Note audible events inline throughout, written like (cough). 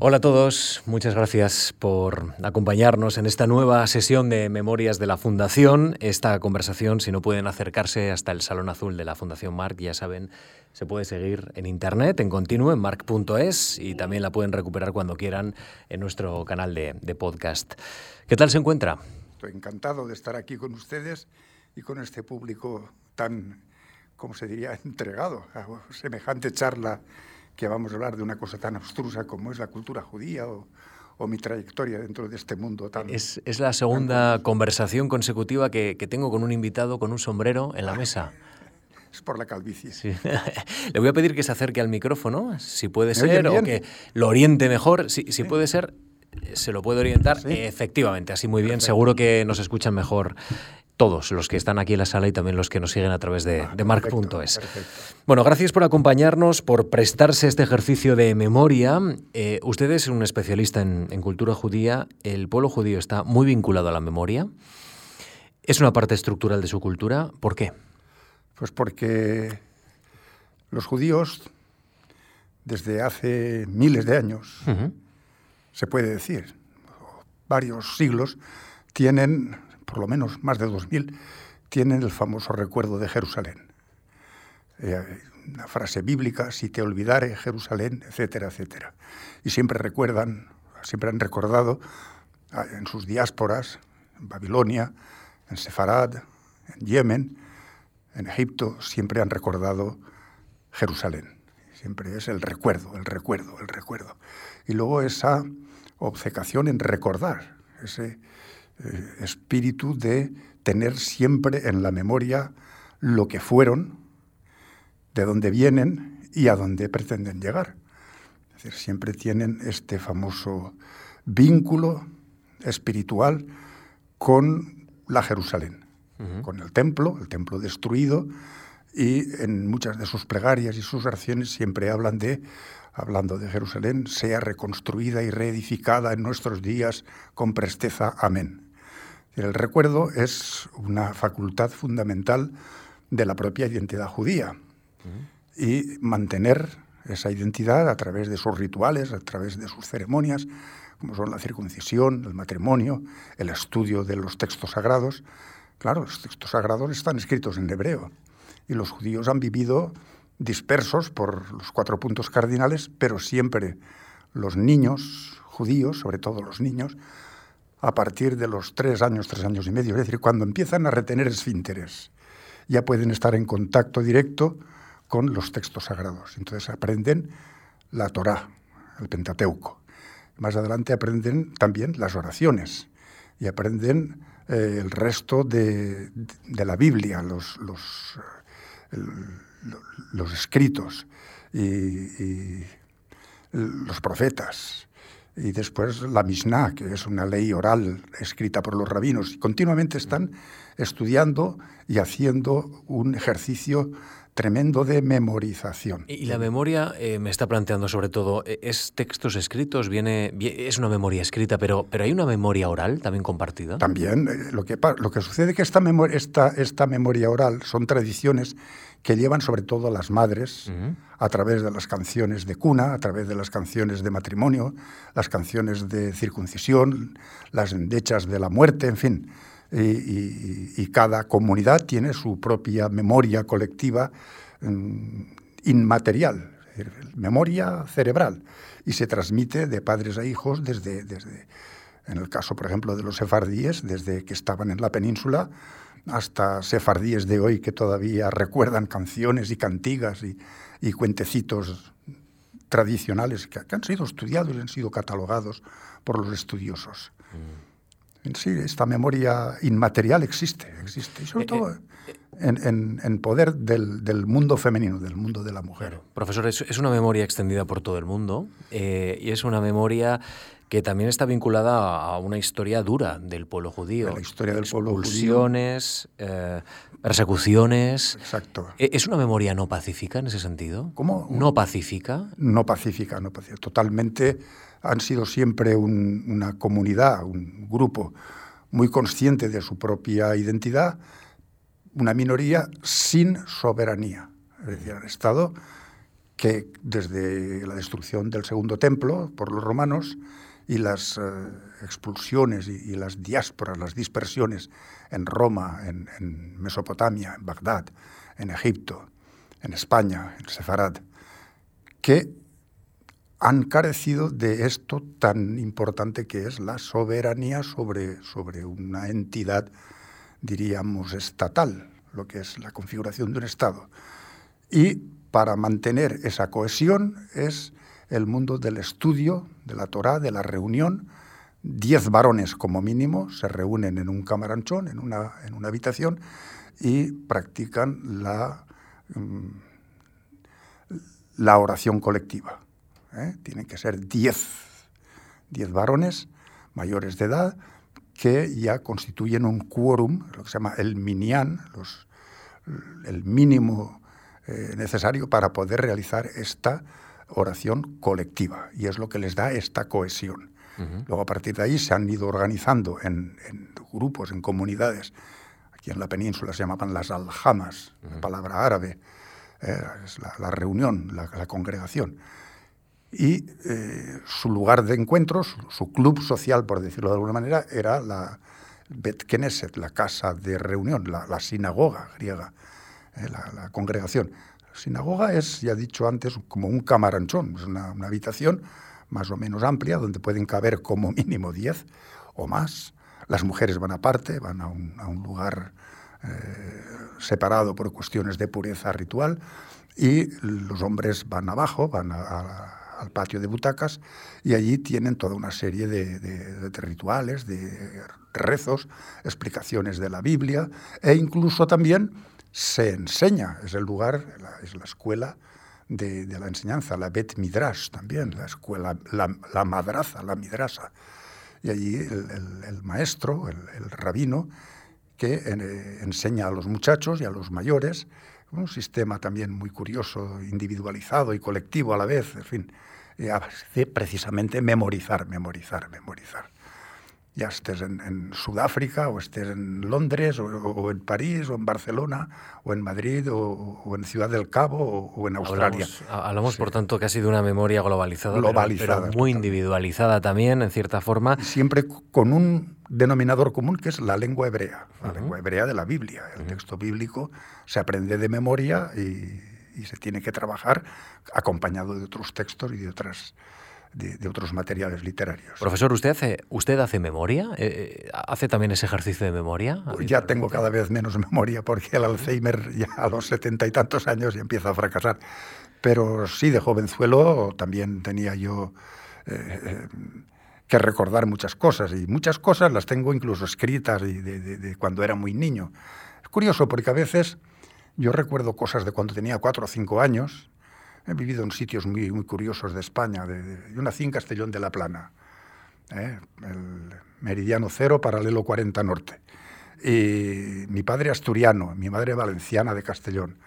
Hola a todos, muchas gracias por acompañarnos en esta nueva sesión de Memorias de la Fundación. Esta conversación, si no pueden acercarse hasta el Salón Azul de la Fundación Marc, ya saben, se puede seguir en internet, en continuo, en marc.es y también la pueden recuperar cuando quieran en nuestro canal de, de podcast. ¿Qué tal se encuentra? Estoy encantado de estar aquí con ustedes y con este público tan, ¿cómo se diría?, entregado a semejante charla que vamos a hablar de una cosa tan abstrusa como es la cultura judía o, mi trayectoria dentro de este mundo tan... Es, es la segunda conversación consecutiva que, que, tengo con un invitado con un sombrero en la mesa. (laughs) Es por la calvicie. Sí. (laughs) Le voy a pedir que se acerque al micrófono, si puede ser, o que lo oriente mejor. Si, si puede ser, se lo puede orientar. ¿Sí? Efectivamente, así muy bien. Perfecto. Seguro que nos escuchan mejor todos los que están aquí en la sala y también los que nos siguen a través de, ah, de marc.es. Bueno, gracias por acompañarnos, por prestarse este ejercicio de memoria. Eh, usted es un especialista en, en, cultura judía. El pueblo judío está muy vinculado a la memoria. ¿Es una parte estructural de su cultura? ¿Por qué? Pues porque los judíos, desde hace miles de años, uh -huh. se puede decir, varios siglos, tienen por lo menos más de 2000, tienen el famoso recuerdo de Jerusalén. Eh, una frase bíblica, si te olvidare Jerusalén, etcétera, etcétera. Y siempre recuerdan, siempre han recordado ah, en sus diásporas, en Babilonia, en Sefarad, en Yemen, en Egipto, siempre han recordado Jerusalén. Siempre es el recuerdo, el recuerdo, el recuerdo. Y luego esa obcecación en recordar, ese, eh, espíritu de tener siempre en la memoria lo que fueron, de dónde vienen y a dónde pretenden llegar. Es decir, siempre tienen este famoso vínculo espiritual con la Jerusalén, uh -huh. con el templo, el templo destruido, y en muchas de sus plegarias y sus oraciones siempre hablan de, hablando de Jerusalén, sea reconstruida y reedificada en nuestros días con presteza. Amén. El recuerdo es una facultad fundamental de la propia identidad judía y mantener esa identidad a través de sus rituales, a través de sus ceremonias, como son la circuncisión, el matrimonio, el estudio de los textos sagrados. Claro, los textos sagrados están escritos en hebreo y los judíos han vivido dispersos por los cuatro puntos cardinales, pero siempre los niños judíos, sobre todo los niños, a partir de los tres años, tres años y medio, es decir, cuando empiezan a retener esfínteres, ya pueden estar en contacto directo con los textos sagrados. Entonces aprenden la Torá, el Pentateuco. Más adelante aprenden también las oraciones y aprenden eh, el resto de, de, la Biblia, los, los, escritos y los profetas y después la Mishnah, que es una ley oral escrita por los rabinos. Continuamente están estudiando y haciendo un ejercicio tremendo de memorización. Y la memoria eh, me está planteando sobre todo, eh, ¿es textos escritos? Viene, es una memoria escrita, pero, pero ¿hay una memoria oral también compartida? También. Eh, lo, que, lo que sucede es que esta, memoria, esta, esta memoria oral son tradiciones que llevan sobre todo las madres uh -huh. a través de las canciones de cuna, a través de las canciones de matrimonio, las canciones de circuncisión, las endechas de la muerte, en fin. Y, y, y cada comunidad tiene su propia memoria colectiva mmm, inmaterial, memoria cerebral, y se transmite de padres a hijos desde, desde, en el caso, por ejemplo, de los sefardíes, desde que estaban en la península, hasta sefardíes de hoy que todavía recuerdan canciones y cantigas y, y cuentecitos tradicionales que, que, han sido estudiados y han sido catalogados por los estudiosos. Mm. Sí, esta memoria inmaterial existe, existe, y sobre eh, todo eh, en, en, en, poder del, del, mundo femenino, del mundo de la mujer. Claro. Profesor, es, es, una memoria extendida por todo el mundo eh, y es una memoria que también está vinculada a una historia dura del pueblo judío. La historia del pueblo judío. Eh, persecuciones. Exacto. ¿E-, ¿Es una memoria no pacífica en ese sentido? ¿Cómo? ¿No pacífica? No pacífica, no pacífica. Totalmente han sido siempre un, una comunidad, un grupo muy consciente de su propia identidad, una minoría sin soberanía. Es decir, han estado que desde la destrucción del segundo templo por los romanos y las eh, expulsiones y, las diásporas, las dispersiones en Roma, en, Mesopotamia, en Bagdad, en Egipto, en España, en Sefarad, que han carecido de esto tan importante que es la soberanía sobre, sobre una entidad, diríamos, estatal, lo que es la configuración de un Estado. Y para mantener esa cohesión es el mundo del estudio, de la Torá, de la reunión. Diez varones como mínimo se reúnen en un camaranchón, en una, en una habitación, y practican la, mm, la oración colectiva. ¿Eh? Tienen que ser diez, diez varones mayores de edad que ya constituyen un quórum, lo que se llama el los, el mínimo eh, necesario para poder realizar esta oración colectiva y es lo que les da esta cohesión. Luego a partir de ahí se han ido organizando en, grupos, en comunidades. Aquí en la península se llamaban las aljamas, la palabra árabe, eh, es la, reunión, la, congregación. Y eh, su lugar de encuentro, su, club social, por decirlo de alguna manera, era la Bet Knesset, la casa de reunión, la sinagoga griega. Eh, la, congregación. La sinagoga es, ya he dicho antes, como un camaranchón, es una, habitación más o menos amplia donde pueden caber como (laughs) mínimo 10 o más. Las mujeres van aparte, van a un, lugar eh, separado por cuestiones de pureza ritual y los hombres van abajo, van al patio de butacas y allí tienen toda una serie de, rituales, de rezos, explicaciones de la Biblia e incluso también se enseña, es el lugar, es la escuela de, la enseñanza, la Bet Midrash también, la escuela, la, madraza, la midrasa. Y allí el, maestro, el, rabino, que eh, enseña a los muchachos y a los mayores, un sistema también muy curioso, individualizado y colectivo a la vez, en fin, precisamente memorizar, memorizar, memorizar ya estés en, Sudáfrica o estés en Londres o, en París o en Barcelona o en Madrid o, en Ciudad del Cabo o, en Australia. Hablamos, por tanto, casi de una memoria globalizada, globalizada pero, muy individualizada también, en cierta forma. Siempre con un denominador común que es la lengua hebrea, la lengua hebrea de la Biblia. El texto bíblico se aprende de memoria y, y se tiene que trabajar acompañado de otros textos y de otras de, otros materiales literarios. Profesor, ¿usted hace, usted hace memoria? Eh, eh, ¿Hace también ese ejercicio de memoria? Pues ya tengo cada vez menos (laughs) memoria porque el Alzheimer ya a los setenta y tantos años ya empieza a fracasar. Pero sí, de jovenzuelo también tenía yo eh, que recordar muchas cosas y muchas cosas las tengo incluso escritas de, de cuando era muy niño. Es curioso porque a veces yo recuerdo cosas de cuando tenía cuatro o cinco años He vivido en sitios muy, muy curiosos de España. De, yo nací en Castellón de la Plana, ¿eh? el meridiano cero, paralelo 40 norte. Y mi padre asturiano, mi madre valenciana de Castellón.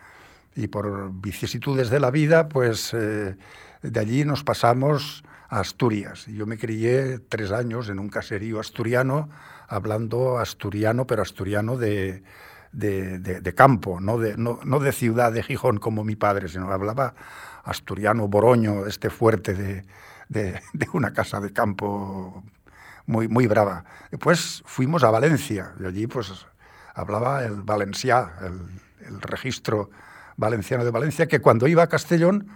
Y por vicisitudes de la vida, pues eh, de allí nos pasamos a Asturias. Yo me crié tres años en un caserío asturiano, hablando asturiano, pero asturiano de, de, de, campo, no de, no, no de ciudad de Gijón como mi padre, sino hablaba asturiano Boroño, este fuerte de, de, una casa de campo muy, muy brava. Después fuimos a Valencia y allí pues hablaba el valenciá, el, el registro valenciano de Valencia, que cuando iba a Castellón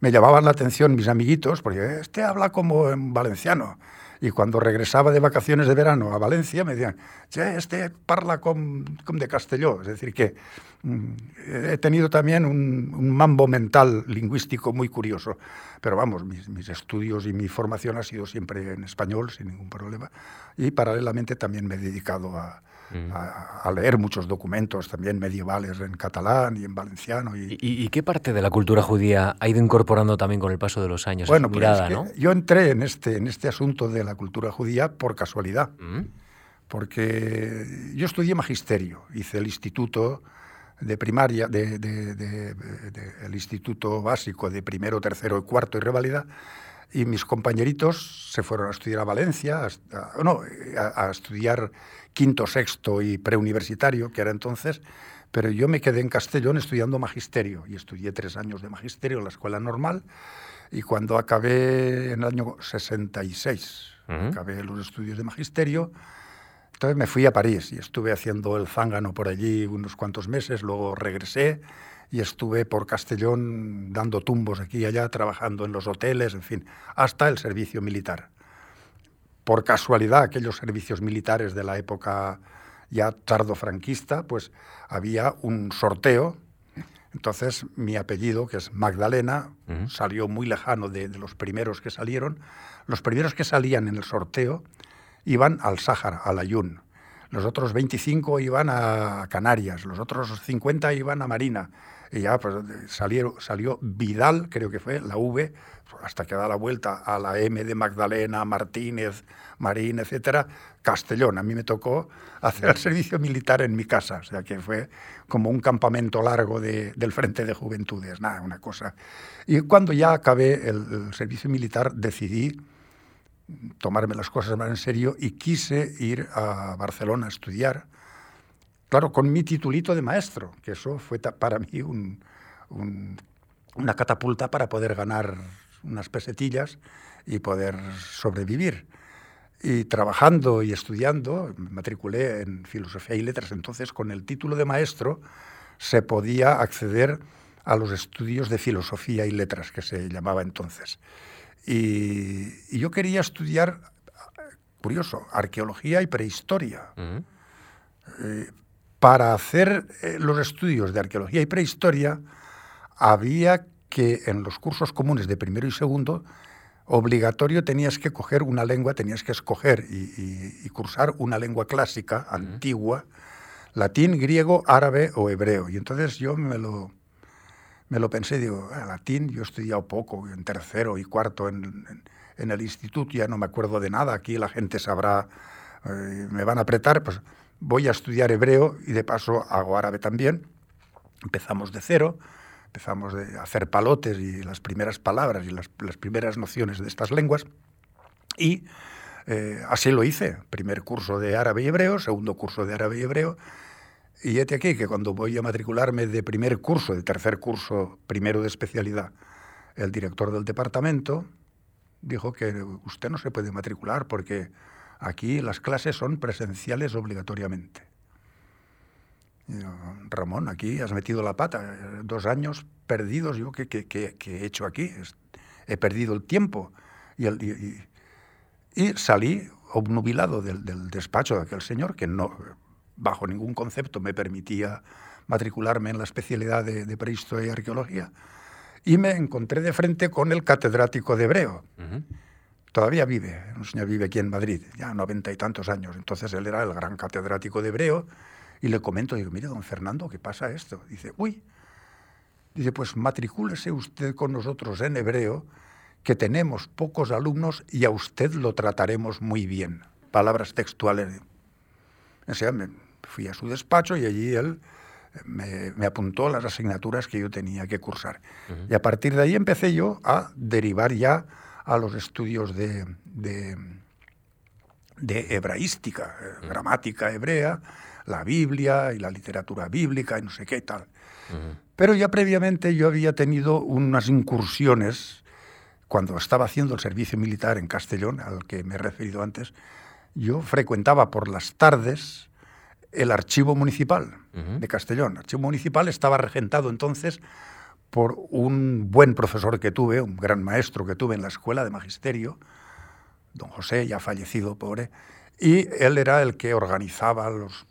me llamaban la atención mis amiguitos, porque este habla como en valenciano. Y cuando regresaba de vacaciones de verano a Valencia me decían, che, este parla como de Castelló. Es decir, que mm, he tenido también un, mambo mental lingüístico muy curioso. Pero vamos, mis, estudios y mi formación ha sido siempre en español, sin ningún problema. Y paralelamente también me he dedicado a, a, leer muchos documentos también medievales en catalán y en valenciano. ¿Y, ¿Y, qué parte de la cultura judía ha ido incorporando también con el paso de los años? Bueno, pues yo entré en este, en este asunto de la cultura judía por casualidad, porque yo estudié magisterio, hice el instituto de primaria, de, el instituto básico de primero, tercero y cuarto y revalida, y mis compañeritos se fueron a estudiar a Valencia, no, a, estudiar quinto, sexto y preuniversitario, que era entonces, pero yo me quedé en Castellón estudiando magisterio y estudié tres años de magisterio en la escuela normal y cuando acabé en el año 66, acabé los estudios de magisterio, entonces me fui a París y estuve haciendo el zángano por allí unos cuantos meses, luego regresé y estuve por Castellón dando tumbos aquí y allá, trabajando en los hoteles, en fin, hasta el servicio militar. Por casualidad, aquellos servicios militares de la época ya tardo franquista, pues había un sorteo. Entonces mi apellido, que es Magdalena, salió muy lejano de, de, los primeros que salieron. Los primeros que salían en el sorteo iban al Sáhara, al Ayun. Los otros 25 iban a Canarias, los otros 50 iban a Marina. Y ya pues, salieron, salió Vidal, creo que fue, la V, hasta que da la vuelta a la M de Magdalena, Martínez, Marín, etcétera, Castellón. A mí me tocó hacer el servicio militar en mi casa, o sea que fue como un campamento largo de, del Frente de Juventudes, nada, una cosa. Y cuando ya acabé el, el servicio militar decidí tomarme las cosas más en serio y quise ir a Barcelona a estudiar, claro, con mi titulito de maestro, que eso fue para mí un, un, una catapulta para poder ganar unas pesetillas y poder sobrevivir. Y trabajando y estudiando, me matriculé en Filosofía y Letras, entonces con el título de maestro se podía acceder a los estudios de Filosofía y Letras, que se llamaba entonces. Y, y, yo quería estudiar, curioso, arqueología y prehistoria. Uh -huh. eh, para hacer eh, los estudios de arqueología y prehistoria, había que en los cursos comunes de primero y segundo, obligatorio tenías que coger una lengua, tenías que escoger y, y, y cursar una lengua clásica, uh -huh. antigua, latín, griego, árabe o hebreo. Y entonces yo me lo, me lo pensé, digo, ah, latín, yo he estudiado poco, en tercero y cuarto en, en, en, el instituto, ya no me acuerdo de nada, aquí la gente sabrá, eh, me van a apretar, pues voy a estudiar hebreo y de paso hago árabe también. Empezamos de cero, empezamos a hacer palotes y las primeras palabras y las, las primeras nociones de estas lenguas. Y eh, así lo hice, primer curso de árabe y hebreo, segundo curso de árabe y hebreo, y este aquí que cuando voy a matricularme de primer curso, de tercer curso, primero de especialidad, el director del departamento dijo que usted no se puede matricular porque aquí las clases son presenciales obligatoriamente. Ramón, aquí has metido la pata, dos años perdidos, yo, ¿qué, qué, qué, qué he hecho aquí? He perdido el tiempo. Y, el, y, y salí obnubilado del, del despacho de aquel señor, que no, bajo ningún concepto me permitía matricularme en la especialidad de, de prehistoria y arqueología. Y me encontré de frente con el catedrático de hebreo. Uh -huh. Todavía vive, un señor vive aquí en Madrid, ya noventa y tantos años. Entonces él era el gran catedrático de hebreo y le comento, digo, mire, don Fernando, ¿qué pasa esto? Dice, uy, dice, pues matricúlese usted con nosotros en hebreo, que tenemos pocos alumnos y a usted lo trataremos muy bien. Palabras textuales. O sea, me, fui a su despacho y allí él me, me, apuntó las asignaturas que yo tenía que cursar. Uh -huh. Y a partir de ahí empecé yo a derivar ya a los estudios de, de, de hebraística, uh -huh. gramática hebrea, la Biblia y la literatura bíblica y no sé qué tal. Uh -huh. Pero ya previamente yo había tenido unas incursiones cuando estaba haciendo el servicio militar en Castellón, al que me he referido antes, yo frecuentaba por las tardes el archivo municipal uh -huh. de Castellón. El archivo municipal estaba regentado entonces por un buen profesor que tuve, un gran maestro que tuve en la escuela de magisterio, don José, ya fallecido, pobre, y él era el que organizaba los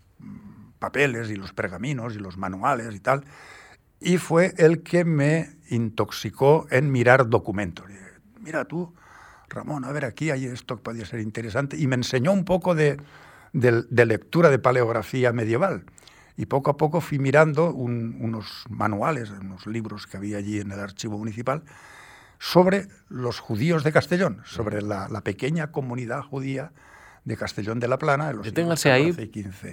papeles y los pergaminos y los manuales y tal, y fue el que me intoxicó en mirar documentos. Mira tú, Ramón, a ver, aquí hay esto que podría ser interesante, y me enseñó un poco de, de, de lectura de paleografía medieval. Y poco a poco fui mirando un, unos manuales, unos libros que había allí en el archivo municipal sobre los judíos de Castellón, sobre la, la pequeña comunidad judía de Castellón de la Plana. En los deténgase, ahí,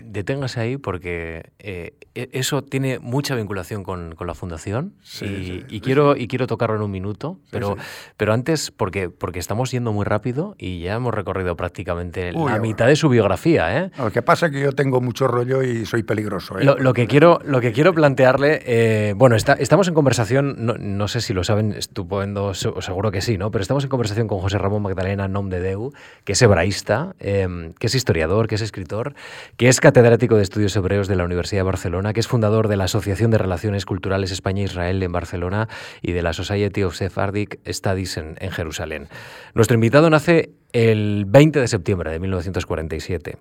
deténgase ahí porque eh, e, eso tiene mucha vinculación con, con la Fundación y, quiero, y quiero tocarlo en un minuto, pero, pero antes, porque, porque estamos yendo muy rápido y ya hemos recorrido prácticamente la mitad de su biografía. ¿eh? Lo que pasa es que yo tengo mucho rollo y soy peligroso. ¿eh? Lo, que quiero, lo que quiero plantearle, eh, bueno, está, estamos en conversación, no, no, sé si lo saben, estupendo, seguro que sí, ¿no? pero estamos en conversación con José Ramón Magdalena Nom de Deu, que es hebraísta. Em, que es historiador, que es escritor, que es catedrático de estudios hebreos de la Universidad de Barcelona, que es fundador de la Asociación de Relaciones Culturales España-Israel en Barcelona y de la Society of Sephardic Studies en, Jerusalén. Nuestro invitado nace el 20 de septiembre de 1947.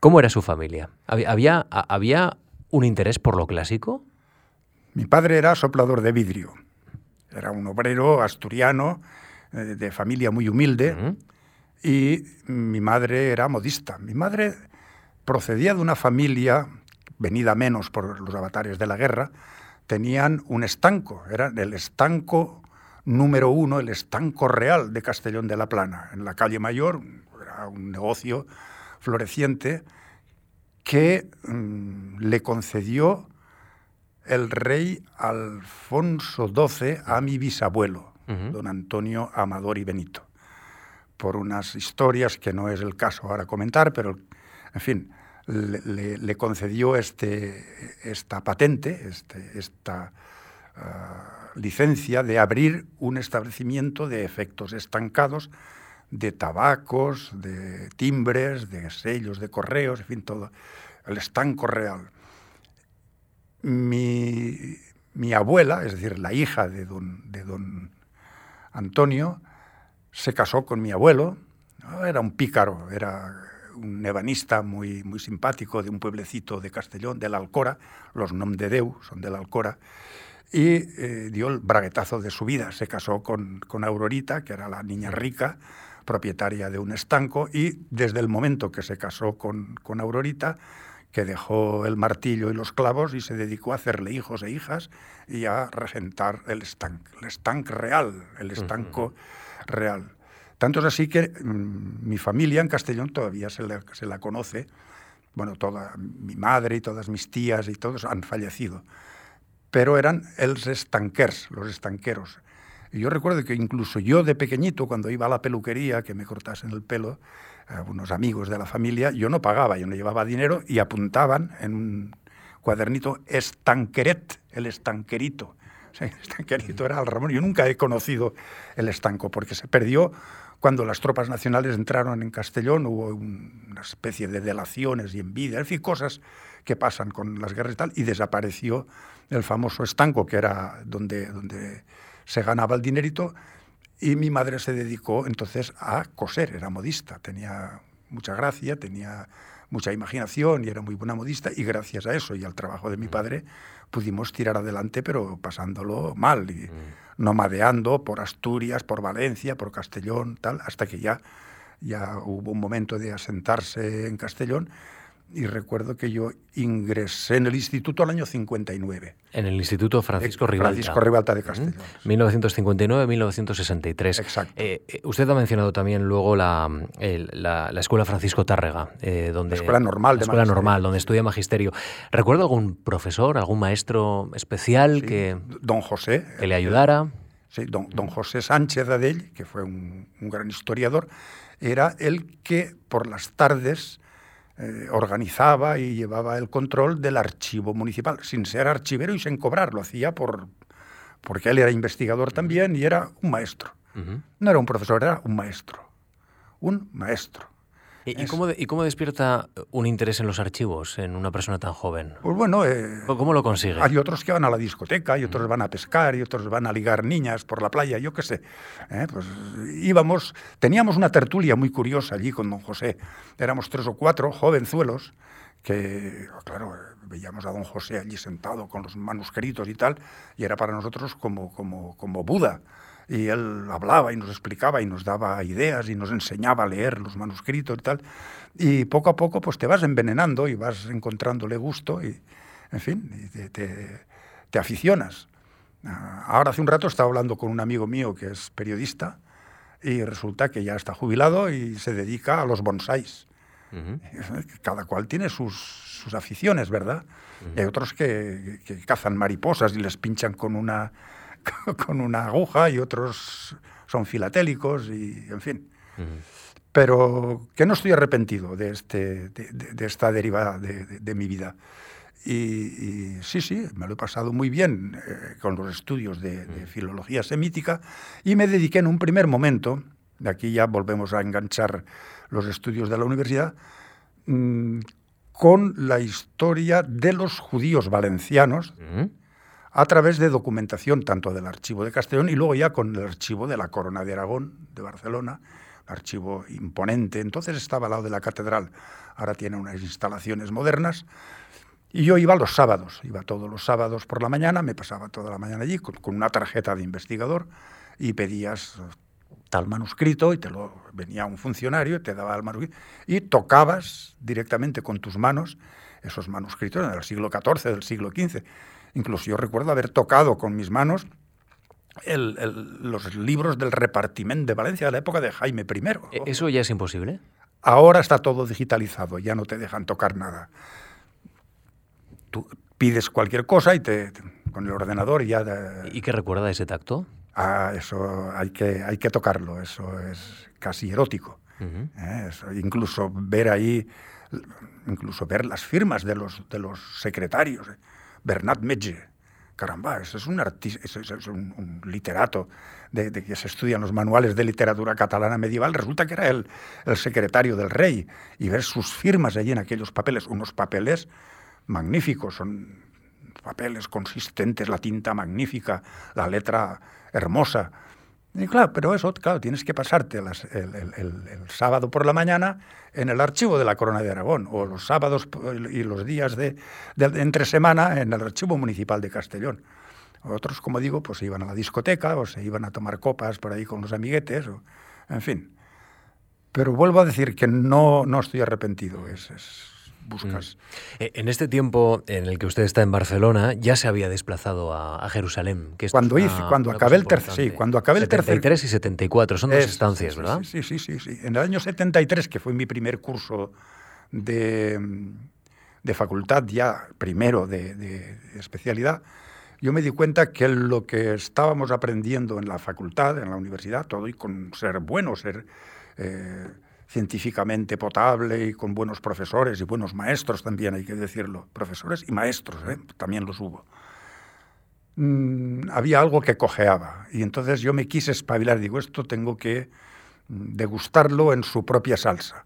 ¿Cómo era su familia? ¿Había, había un interés por lo clásico? Mi padre era soplador de vidrio. Era un obrero asturiano eh, de familia muy humilde y mi madre era modista. Mi madre procedía de una familia, venida menos por los avatares de la guerra, tenían un estanco, era el estanco número uno, el estanco real de Castellón de la Plana, en la calle Mayor, era un negocio floreciente que mm, le concedió el rey Alfonso XII a mi bisabuelo, don Antonio Amador y Benito por unas historias que no es el caso ahora comentar, pero en fin, le, concedió este, esta patente, este, esta ah, licencia de abrir un establecimiento de efectos estancados, de tabacos, de timbres, de sellos de correos, en fin, todo, el estanco real. Mi, mi abuela, es decir, la hija de don, de don Antonio, se casó con mi abuelo, era un pícaro, era un ebanista muy, muy simpático de un pueblecito de Castellón, de la Alcora, los Nom de Deu son de la Alcora, y eh, dio el braguetazo de su vida. Se casó con, con Aurorita, que era la niña rica, propietaria de un estanco, y desde el momento que se casó con, con Aurorita, que dejó el martillo y los clavos y se dedicó a hacerle hijos e hijas y a regentar el estanque, el estanque real, el estanco real. Tanto es así que mm, mi familia en Castellón todavía se la, se la, conoce. Bueno, toda mi madre y todas mis tías y todos han fallecido. Pero eran els estanquers, los estanqueros. Y yo recuerdo que incluso yo de pequeñito, cuando iba a la peluquería, que me cortasen el pelo, a unos amigos de la familia, yo no pagaba, yo no llevaba dinero y apuntaban en un cuadernito estanqueret, el estanquerito. El estanquerito era el Ramón. Yo nunca he conocido el estanco porque se perdió cuando las tropas nacionales entraron en Castellón, hubo una especie de delaciones y envidia, en fin, cosas que pasan con las guerras y tal, y desapareció el famoso estanco, que era donde, donde se ganaba el dinerito, y mi madre se dedicó entonces a coser, era modista, tenía mucha gracia, tenía mucha imaginación y era muy buena modista, y gracias a eso y al trabajo de mi padre pudimos tirar adelante, pero pasándolo mal. Y, nomadeando por Asturias, por Valencia, por Castellón, tal, hasta que ya, ya hubo un momento de asentarse en Castellón y recuerdo que yo ingresé en el instituto al año 59. En el Instituto Francisco Ribalta. Francisco Ribalta de Castellón. 1959-1963. Exacto. Eh, eh, usted ha mencionado también luego la, la, Escuela Francisco Tárrega. Eh, donde, la Escuela Normal. La Escuela Normal, donde estudia Magisterio. ¿Recuerda algún profesor, algún maestro especial que... Don José. Que le ayudara. Sí, don, don José Sánchez Adell, que fue un, un gran historiador, era el que por las tardes eh, organizaba y llevaba el control del archivo municipal, sin ser archivero y sin cobrar, lo hacía por, porque él era investigador también y era un maestro. No era un profesor, era un maestro. Un maestro. ¿Y, cómo despierta un interés en los archivos en una persona tan joven? Pues bueno... Eh, ¿Cómo lo consigue? Hay otros que van a la discoteca, y otros van a pescar, y otros van a ligar niñas por la playa, yo qué sé. ¿eh? Pues íbamos... Teníamos una tertulia muy curiosa allí con don José. Éramos tres o cuatro jovenzuelos que, claro, veíamos a don José allí sentado con los manuscritos y tal, y era para nosotros como, como, como Buda y él hablaba y nos explicaba y nos daba ideas y nos enseñaba a leer los manuscritos y tal. Y poco a poco pues te vas envenenando y vas encontrándole gusto y, en fin, te, aficionas. Ah, ahora hace un rato estaba hablando con un amigo mío que es periodista y resulta que ya está jubilado y se dedica a los bonsáis. Cada cual tiene sus, aficiones, ¿verdad? Hay otros que, cazan mariposas y les pinchan con una, (laughs) con una aguja y otros son filatélicos y, en fin. Pero que no estoy arrepentido de, este, de, esta derivada de, mi vida. Y, sí, sí, me lo he pasado muy bien eh, con los estudios de, filología semítica y me dediqué en un primer momento, de aquí ya volvemos a enganchar los estudios de la universidad, mm, con la historia de los judíos valencianos a través de documentación tanto del archivo de Castellón y luego ya con el archivo de la Corona de Aragón de Barcelona, archivo imponente. Entonces estaba al lado de la catedral, ahora tiene unas instalaciones modernas. Y yo iba los sábados, iba todos los sábados por la mañana, me pasaba toda la mañana allí con, una tarjeta de investigador y pedías tal manuscrito y te lo venía un funcionario y te daba el manuscrito y tocabas directamente con tus manos esos manuscritos del siglo XIV, del siglo XV. Incluso yo recuerdo haber tocado con mis manos los libros del repartimiento de Valencia de la época de Jaime I. ¿E-, ¿Eso ya es imposible? Ahora está todo digitalizado, ya no te dejan tocar nada. Tú pides cualquier cosa y te, con el ordenador ya... ¿Y qué recuerda ese tacto? Ah, eso hay que, hay que tocarlo, eso es casi erótico. ¿eh? incluso ver ahí, incluso ver las firmas de los, de los secretarios. Bernat Metge, caramba, ese es un, artista, es un, literato de, que se estudian los manuales de literatura catalana medieval, resulta que era el, el, secretario del rey, y ver sus firmas allí en aquellos papeles, unos papeles magníficos, son papeles consistentes, la tinta magnífica, la letra hermosa. Y claro, pero eso, claro, tienes que pasarte el, sábado por la mañana en el archivo de la Corona de Aragón, o los sábados y los días de, entre semana en el archivo municipal de Castellón. Otros, como digo, pues se iban a la discoteca o se iban a tomar copas por ahí con los amiguetes, o, en fin. Pero vuelvo a decir que no, no estoy arrepentido. es, buscas. Mm. Eh, en este tiempo en el que usted está en Barcelona, ya se había desplazado a, Jerusalén. Que cuando hice, cuando acabé el tercer, sí, cuando acabé el tercer. 73 y 74, son dos estancias, ¿verdad? Sí, sí, sí, sí. En el año 73, que fue mi primer curso de, de facultad, ya primero de, especialidad, yo me di cuenta que lo que estábamos aprendiendo en la facultad, en la universidad, todo y con ser bueno, ser eh, científicamente potable y con buenos profesores y buenos maestros también, hay que decirlo, profesores y maestros, ¿eh? también los hubo. Mm, había algo que cojeaba y entonces yo me quise espabilar, digo, esto tengo que mm, degustarlo en su propia salsa.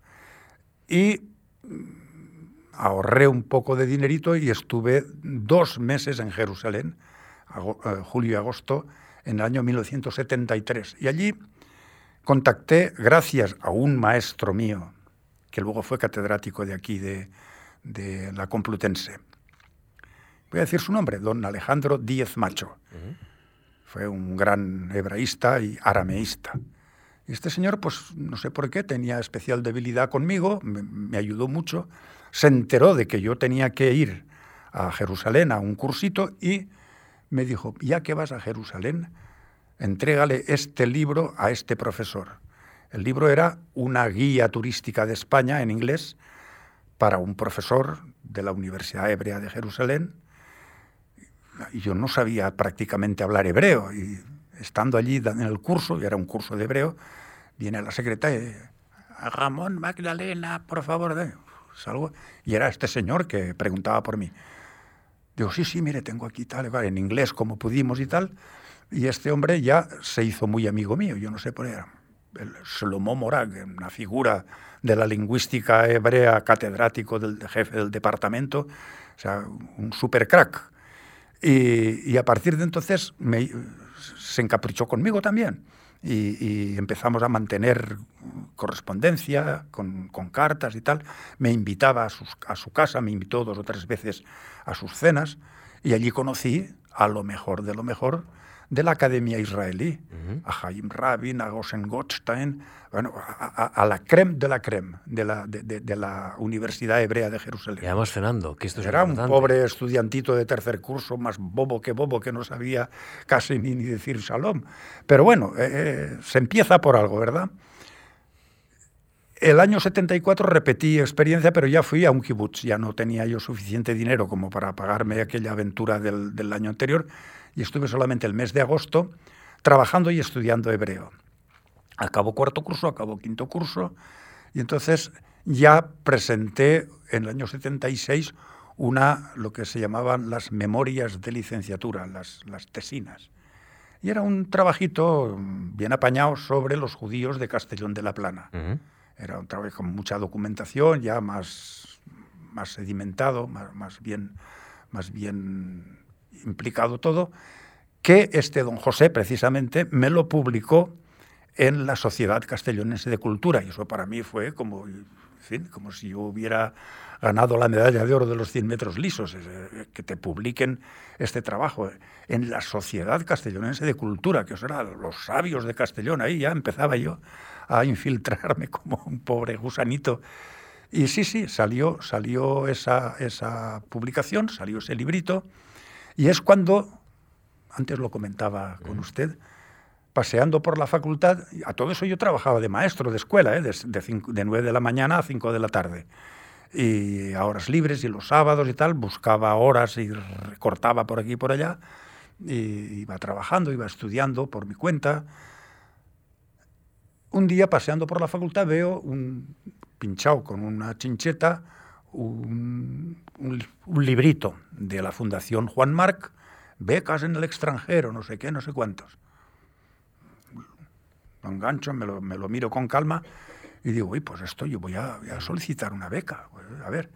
Y mm, ahorré un poco de dinerito y estuve dos meses en Jerusalén, eh, julio y agosto, en el año 1973. Y allí contacté gracias a un maestro mío, que luego fue catedrático de aquí, de, la Complutense. Voy a decir su nombre, don Alejandro Díez Macho. Fue un gran hebraísta y arameísta. Y este señor, pues no sé por qué, tenía especial debilidad conmigo, me, me ayudó mucho, se enteró de que yo tenía que ir a Jerusalén a un cursito y me dijo, ya que vas a Jerusalén, entrégale este libro a este profesor. El libro era una guía turística de España en inglés para un profesor de la Universidad Hebrea de Jerusalén. Y yo no sabía prácticamente hablar hebreo. Y estando allí en el curso, y era un curso de hebreo, viene la secretaria, Ramón Magdalena, por favor, salgo. Y era este señor que preguntaba por mí. Digo, sí, sí, mire, tengo aquí tal, en inglés como pudimos y tal. Y este hombre ya se hizo muy amigo mío, yo no sé por qué. El Shlomo Morag, una figura de la lingüística hebrea, catedrático del jefe del departamento, o sea, un super crack. Y, a partir de entonces se encaprichó conmigo también. Y, empezamos a mantener correspondencia con, cartas y tal. Me invitaba a, a su casa, me invitó dos o tres veces a sus cenas y allí conocí a lo mejor de lo mejor de la Academia Israelí, a Haim Rabin, a Gosen Gottstein, bueno, a, la creme de la creme de la, de, la Universidad Hebrea de Jerusalén. Y además cenando, que esto es Era un pobre estudiantito de tercer curso, más bobo que bobo, que no sabía casi ni, decir shalom. Pero bueno, eh, eh, se empieza por algo, ¿verdad? El año 74 repetí experiencia, pero ya fui a un kibutz. Ya no tenía yo suficiente dinero como para pagarme aquella aventura del, del año anterior y estuve solamente el mes de agosto trabajando y estudiando hebreo. Acabo cuarto curso, acabo quinto curso y entonces ya presenté en el año 76 una, lo que se llamaban las memorias de licenciatura, las, las tesinas. Y era un trabajito bien apañado sobre los judíos de Castellón de la Plana. Era un trabajo con mucha documentación, ya más, más sedimentado, más, más, bien, más bien implicado todo, que este don José precisamente me lo publicó en la Sociedad Castellonense de Cultura. Y eso para mí fue como, como si yo hubiera ganado la medalla de oro de los 100 metros lisos, eh, que te publiquen este trabajo en la Sociedad Castellonense de Cultura, que eso eran los sabios de Castellón. Ahí ya empezaba yo a infiltrarme como un pobre gusanito. Y sí, sí, salió, salió esa, esa publicación, salió ese librito, y es cuando, antes lo comentaba con usted, paseando por la facultad, a todo eso yo trabajaba de maestro de escuela, ¿eh? de, de, de 9 de la mañana a 5 de la tarde. Y a horas libres y los sábados y tal, buscaba horas y recortaba por aquí y por allá, y iba trabajando, iba estudiando por mi cuenta. Un día, paseando por la facultad, veo un pinchado con una chincheta, un, un, librito de la Fundación Juan Marc, becas en el extranjero, no sé qué, no sé cuántos lo engancho, me lo, me lo, miro con calma y digo, uy, pues esto yo voy a, voy a solicitar una beca. Pues, a ver.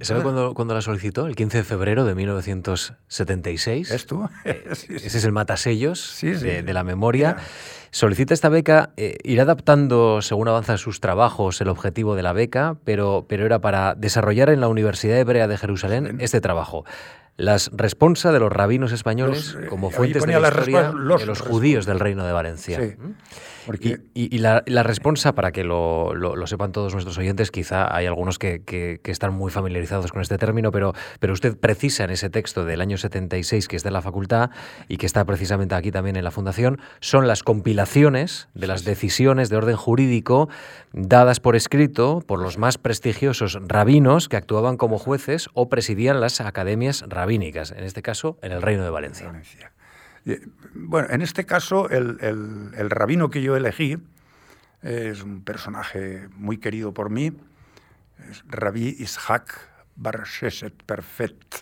¿Sabe cuándo, cuándo, la solicitó? El 15 de febrero de 1976. ¿Es tú? Eh, (laughs) sí, ese es el matasellos sí. De, de, la memoria. Yeah. Solicita esta beca, eh, irá adaptando según avanzan sus trabajos el objetivo de la beca, pero, pero era para desarrollar en la Universidad Hebrea de Jerusalén este trabajo las responsa de los rabinos españoles los, eh, como fuentes de la historia los, de los judíos del Reino de Valencia. Sí, porque... Y, y, y la, la, responsa, para que lo, lo, lo, sepan todos nuestros oyentes, quizá hay algunos que, que, que, están muy familiarizados con este término, pero, pero usted precisa en ese texto del año 76 que está en la facultad y que está precisamente aquí también en la Fundación, son las compilaciones de las decisiones de orden jurídico dadas por escrito por los más prestigiosos rabinos que actuaban como jueces o presidían las academias rabínicas, en este caso en el Reino de Valencia. Valencia. Bueno, en este caso, el, el, el, rabino que yo elegí es un personaje muy querido por mí, es Rabí Ishak Bar Sheset Perfect.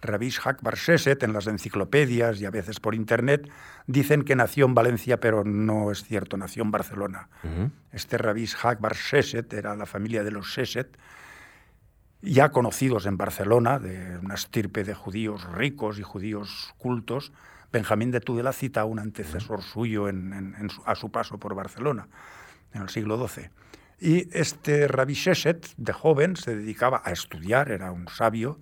Rabí Ishak Bar Sheset, en las enciclopedias y a veces por internet, dicen que nació en Valencia, pero no es cierto, nació en Barcelona. Uh -huh. Este Rabí Ishak Bar Sheset era la familia de los Sheset, ya conocidos en Barcelona, de una estirpe de judíos ricos y judíos cultos, Benjamín de Tudela cita a un antecesor suyo en, en, en su, a su paso por Barcelona, en el siglo XII. Y este Rabbi Sheshet, de joven, se dedicaba a estudiar, era un sabio,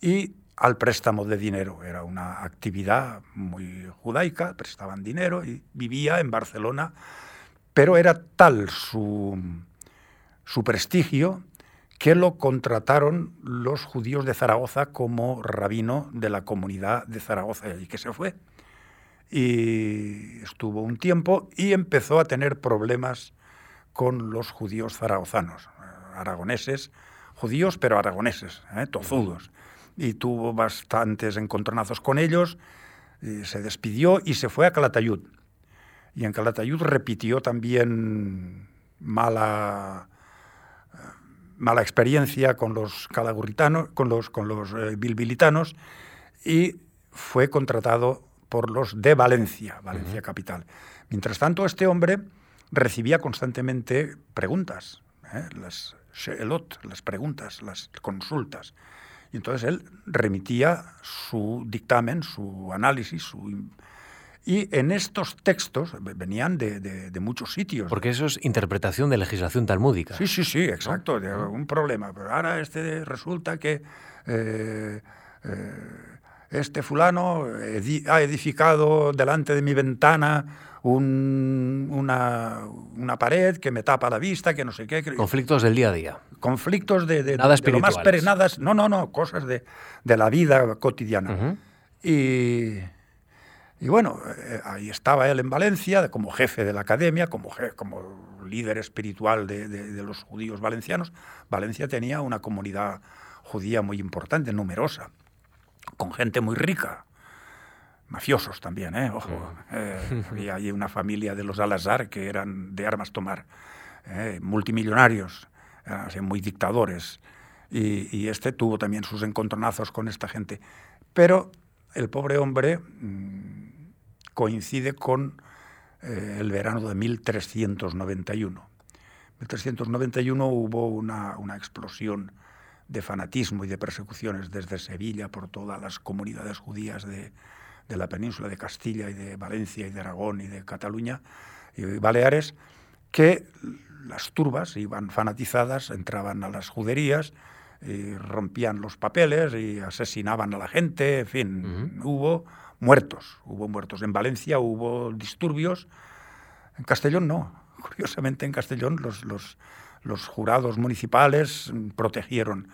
y al préstamo de dinero. Era una actividad muy judaica, prestaban dinero y vivía en Barcelona, pero era tal su, su prestigio que lo contrataron los judíos de Zaragoza como rabino de la comunidad de Zaragoza y que se fue. Y estuvo un tiempo y empezó a tener problemas con los judíos zaragozanos, aragoneses, judíos pero aragoneses, ¿eh? tozudos. Y tuvo bastantes encontronazos con ellos, se despidió y se fue a Calatayud. Y en Calatayud repitió también mala mala experiencia con los calagurritanos, con los, con los eh, bilbilitanos, y fue contratado por los de Valencia, Valencia uh -huh. capital. Mientras tanto, este hombre recibía constantemente preguntas, ¿eh? las sheelot, las preguntas, las consultas. Y entonces él remitía su dictamen, su análisis, su y en estos textos venían de, de, de, muchos sitios. Porque eso es interpretación de legislación talmúdica. Sí, sí, sí, exacto. ¿no? Un problema. Pero ahora este resulta que eh, eh, este fulano ha edificado delante de mi ventana un, una, una, pared que me tapa la vista, que no sé qué. Conflictos del día a día. Conflictos de, de, Nada de lo más perenadas. No, no, no, cosas de, de la vida cotidiana. Uh -huh. Y Y bueno, eh, ahí estaba él en Valencia como jefe de la academia, como, como líder espiritual de, de, los judíos valencianos. Valencia tenía una comunidad judía muy importante, numerosa, con gente muy rica. Mafiosos también, ¿eh? Ojo. Eh, había allí una familia de los Alazar que eran de armas tomar, eh, multimillonarios, muy dictadores. Y, y, este tuvo también sus encontronazos con esta gente. Pero el pobre hombre mm, coincide con eh, el verano de 1391. En 1391 hubo una, una, explosión de fanatismo y de persecuciones desde Sevilla por todas las comunidades judías de, de la península de Castilla y de Valencia y de Aragón y de Cataluña y Baleares, que las turbas iban fanatizadas, entraban a las juderías, y rompían los papeles y asesinaban a la gente, en fin, hubo muertos, hubo muertos. En Valencia hubo disturbios, en Castellón no. (laughs) Curiosamente en Castellón los, los, los jurados municipales protegieron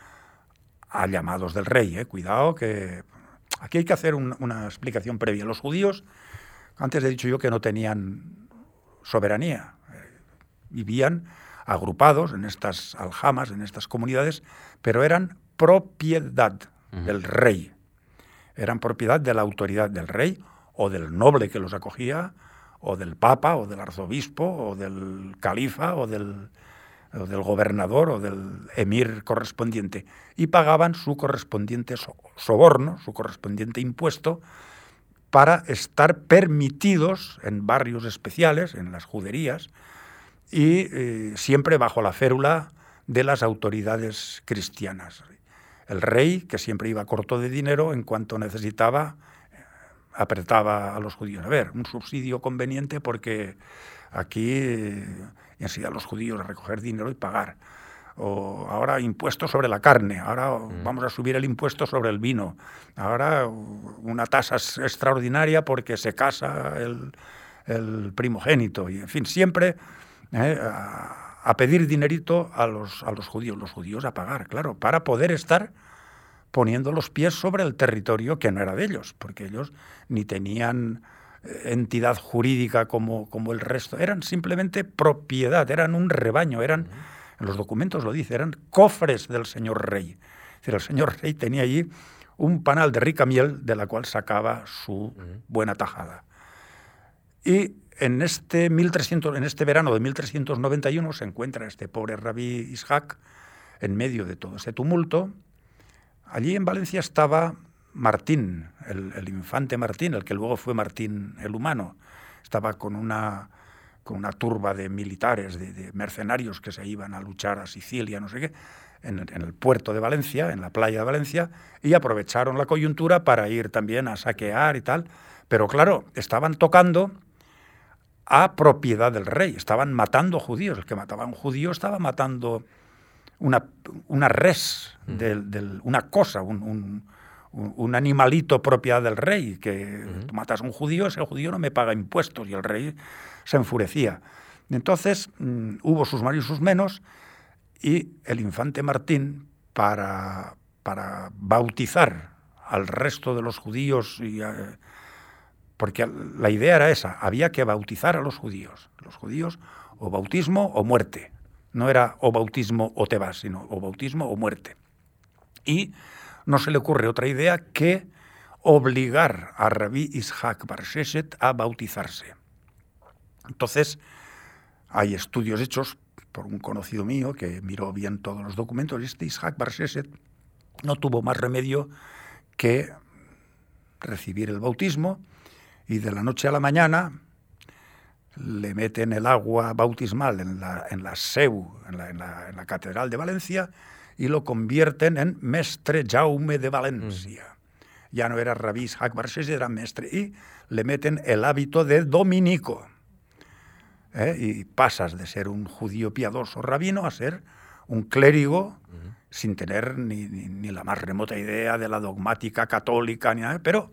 a llamados del rey. ¿eh? Cuidado que aquí hay que hacer una explicación previa. Los judíos, antes he dicho yo que no tenían soberanía, eh, vivían agrupados en estas aljamas, en estas comunidades, pero eran propiedad del rey. Eran propiedad de la autoridad del rey o del noble que los acogía, o del papa, o del arzobispo, o del califa, o del, del gobernador, o del emir correspondiente. Y pagaban su correspondiente soborno, su correspondiente impuesto, para estar permitidos en barrios especiales, en las juderías, y eh, siempre bajo la férula de las autoridades cristianas. El rey, que siempre iba corto de dinero, en cuanto necesitaba, apretaba a los judíos. A ver, un subsidio conveniente porque aquí eh, enseña a los judíos a recoger dinero y pagar. O ahora impuestos sobre la carne, ahora mm. vamos a subir el impuesto sobre el vino, ahora una tasa extraordinaria porque se casa el, el primogénito. Y en fin, siempre ¿eh? a, pedir dinerito a los, a los judíos, los judíos a pagar, claro, para poder estar poniendo los pies sobre el territorio que no era de ellos, porque ellos ni tenían eh, entidad jurídica como, como el resto, eran simplemente propiedad, eran un rebaño, eran, en los documentos lo dice, eran cofres del señor rey. Es decir, el señor rey tenía allí un panal de rica miel de la cual sacaba su buena tajada. Y en este, 1300, en este verano de 1391 se encuentra este pobre rabí Ishak en medio de todo ese tumulto. Allí en Valencia estaba Martín, el, infante Martín, el que luego fue Martín el humano. Estaba con una, con una turba de militares, de, mercenarios que se iban a luchar a Sicilia, no sé qué, en, en, el puerto de Valencia, en la playa de Valencia, y aprovecharon la coyuntura para ir también a saquear y tal. Pero claro, estaban tocando a propiedad del rey. Estaban matando judíos. El que mataba a un judío estaba matando una, una res, mm. del, una cosa, un, un, animalito propiedad del rey. Que tú matas a un judío, ese judío no me paga impuestos y el rey se enfurecía. Entonces mm, hubo sus más y sus menos y el infante Martín, para, para bautizar al resto de los judíos y... Eh, porque la idea era esa, había que bautizar a los judíos. Los judíos o bautismo o muerte. No era o bautismo o te vas, sino o bautismo o muerte. Y no se le ocurre otra idea que obligar a Rabí Ishak Bar a bautizarse. Entonces, hay estudios hechos por un conocido mío que miró bien todos los documentos. Este Ishak Bar no tuvo más remedio que recibir el bautismo y de la noche a la mañana le meten el agua bautismal en la, en la SEU, en la, en, la, Catedral de Valencia, y lo convierten en Mestre Jaume de Valencia. Mm. Ya no era Rabí Akbar era mestre, y le meten el hábito de dominico. ¿eh? Y pasas de ser un judío piadoso rabino a ser un clérigo sin tener ni, ni, la más remota idea de la dogmática católica, ni nada, pero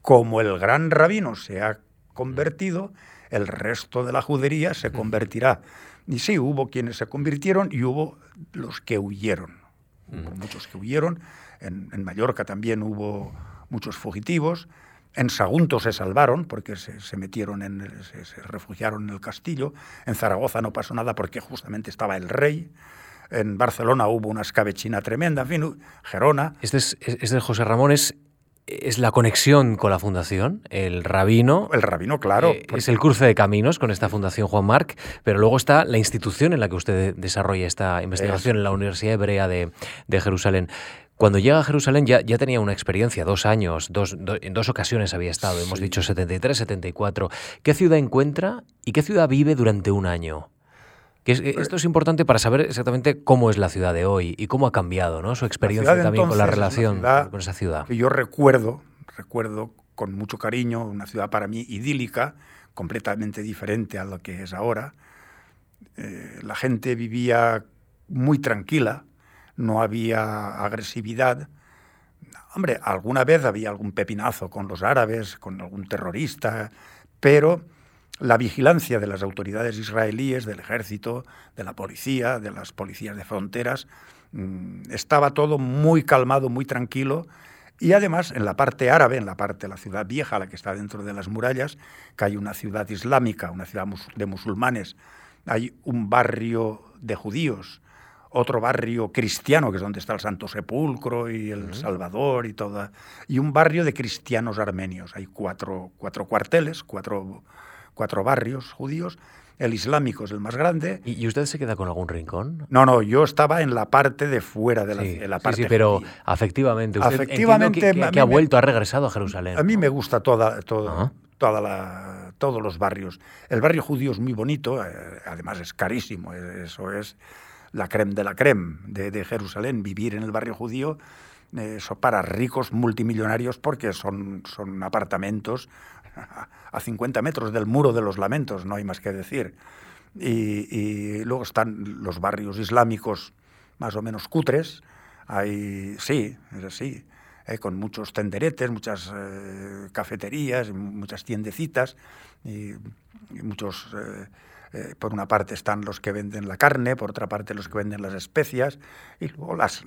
como el gran rabino se ha convertido, el resto de la judería se convertirá. Y sí, hubo quienes se convirtieron y hubo los que huyeron. Hubo muchos que huyeron. En, Mallorca también hubo muchos fugitivos. En Sagunto se salvaron porque se, metieron en, se, refugiaron en el castillo. En Zaragoza no pasó nada porque justamente estaba el rey. En Barcelona hubo una escabechina tremenda. En fin, Gerona. Este es, este José Ramón es es la conexión con la fundación, el rabino. El rabino, claro. Eh, es el cruce de caminos con esta fundación Juan Marc, pero luego está la institución en la que usted desarrolla esta investigación, en la Universidad Hebrea de, de Jerusalén. Cuando llega a Jerusalén ya, ya tenía una experiencia, dos años, dos, en dos ocasiones había estado, hemos dicho 73, 74. ¿Qué ciudad encuentra y qué ciudad vive durante un año? Que esto es importante para saber exactamente cómo es la ciudad de hoy y cómo ha cambiado ¿no? su experiencia también con la relación con esa ciudad. Que yo recuerdo, recuerdo con mucho cariño, una ciudad para mí idílica, completamente diferente a lo que es ahora. Eh, la gente vivía muy tranquila, no había agresividad. Hombre, alguna vez había algún pepinazo con los árabes, con algún terrorista, pero la vigilancia de las autoridades israelíes, del ejército, de la policía, de las policías de fronteras, mm, estaba todo muy calmado, muy tranquilo. Y además, en la parte árabe, en la parte de la ciudad vieja, la que está dentro de las murallas, que hay una ciudad islámica, una ciudad de musulmanes, hay un barrio de judíos, otro barrio cristiano, que es donde está el Santo Sepulcro y el Salvador y toda, y un barrio de cristianos armenios. Hay cuatro, cuatro cuarteles, cuatro, cuatro barrios judíos. El islámico es el más grande. ¿Y usted se queda con algún rincón? No, no, yo estaba en la parte de fuera de la, parte. Sí, sí pero afectivamente, usted afectivamente que, ha vuelto, ha regresado a Jerusalén. A mí me gusta toda, toda, toda la, todos los barrios. El barrio judío es muy bonito, eh, además es carísimo, eso es la creme de la creme de, Jerusalén, vivir en el barrio judío, eso para ricos multimillonarios porque son, son apartamentos (laughs) a 50 metros del muro de los lamentos, no hay más que decir. Y, luego están los barrios islámicos más o menos cutres, hay, sí, es así, eh, con muchos tenderetes, muchas eh, cafeterías, muchas tiendecitas y, muchos... Eh, por una parte están los que venden la carne, por otra parte los que venden las especias, y luego las,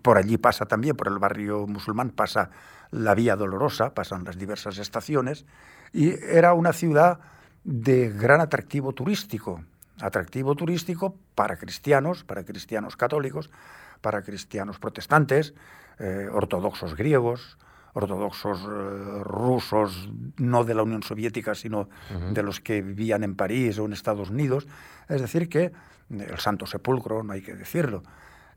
por allí pasa también, por el barrio musulmán pasa la Vía Dolorosa, pasan las diversas estaciones, y era una ciudad de gran atractivo turístico, atractivo turístico para cristianos, para cristianos católicos, para cristianos protestantes, eh, ortodoxos griegos, ortodoxos eh, rusos, no de la Unión Soviética, sino de los que vivían en París o en Estados Unidos. Es decir, que el Santo Sepulcro, no hay que decirlo.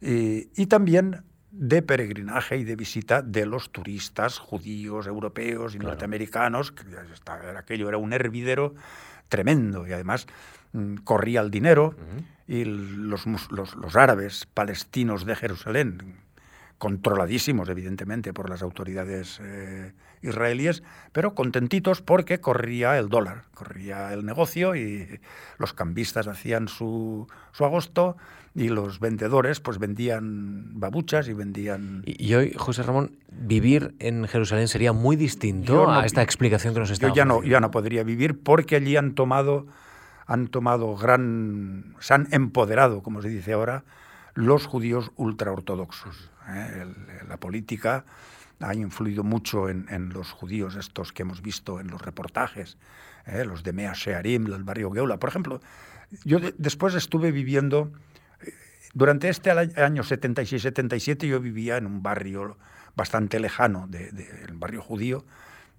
Y, también de peregrinaje y de visita de los turistas judíos, europeos y norteamericanos, que aquello era un hervidero tremendo y además mm, corría el dinero y los, los, los, árabes palestinos de Jerusalén, controladísimos evidentemente por las autoridades eh, israelíes, pero contentitos porque corría el dólar, corría el negocio y los cambistas hacían su, su agosto y los vendedores pues vendían babuchas y vendían... Y, hoy, José Ramón, vivir en Jerusalén sería muy distinto a esta explicación que nos está Yo ya no, ya no podría vivir porque allí han tomado, han tomado gran... se han empoderado, como se dice ahora, los judíos ultraortodoxos. ¿Eh? la política ha influido mucho en, los judíos estos que hemos visto en los reportajes, ¿eh? los de Mea Shearim, el barrio Geula. Por ejemplo, yo después estuve viviendo, eh, durante este año 76-77 yo vivía en un barrio bastante lejano, del de, barrio judío,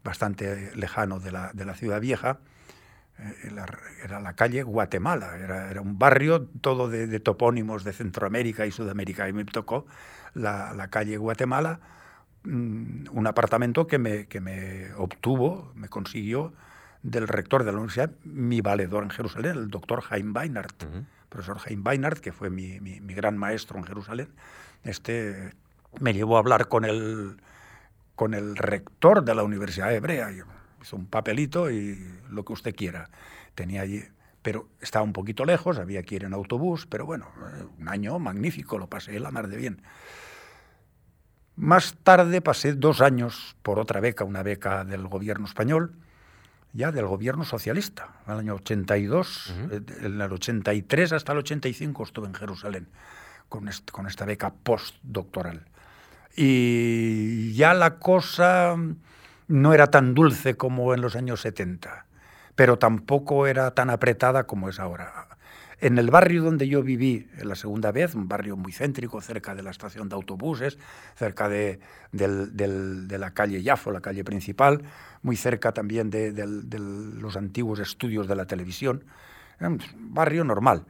bastante lejano de la, de la ciudad vieja, era la calle Guatemala, era, un barrio todo de, topónimos de Centroamérica y Sudamérica. Y me tocó la, calle Guatemala, mm, un apartamento que me, que me obtuvo, me consiguió del rector de la universidad, mi valedor en Jerusalén, el doctor Jaime Weinhardt. Profesor Jaime Weinhardt, que fue mi, gran maestro en Jerusalén, este me llevó a hablar con el, con el rector de la Universidad Hebrea un papelito y lo que usted quiera. Tenía allí, pero estaba un poquito lejos, había que ir en autobús, pero bueno, eh, un año magnífico, lo pasé la mar de bien. Más tarde pasé dos años por otra beca, una beca del gobierno español, ya del gobierno socialista, en el año 82, eh, en el 83 hasta el 85 estuve en Jerusalén con, con esta beca postdoctoral. Y ya la cosa no era tan dulce como en los años 70, pero tampoco era tan apretada como es ahora. En el barrio donde yo viví la segunda vez, un barrio muy céntrico, cerca de la estación de autobuses, cerca de, la calle Yafo, la calle principal, muy cerca también de, los antiguos estudios de la televisión, un barrio normal.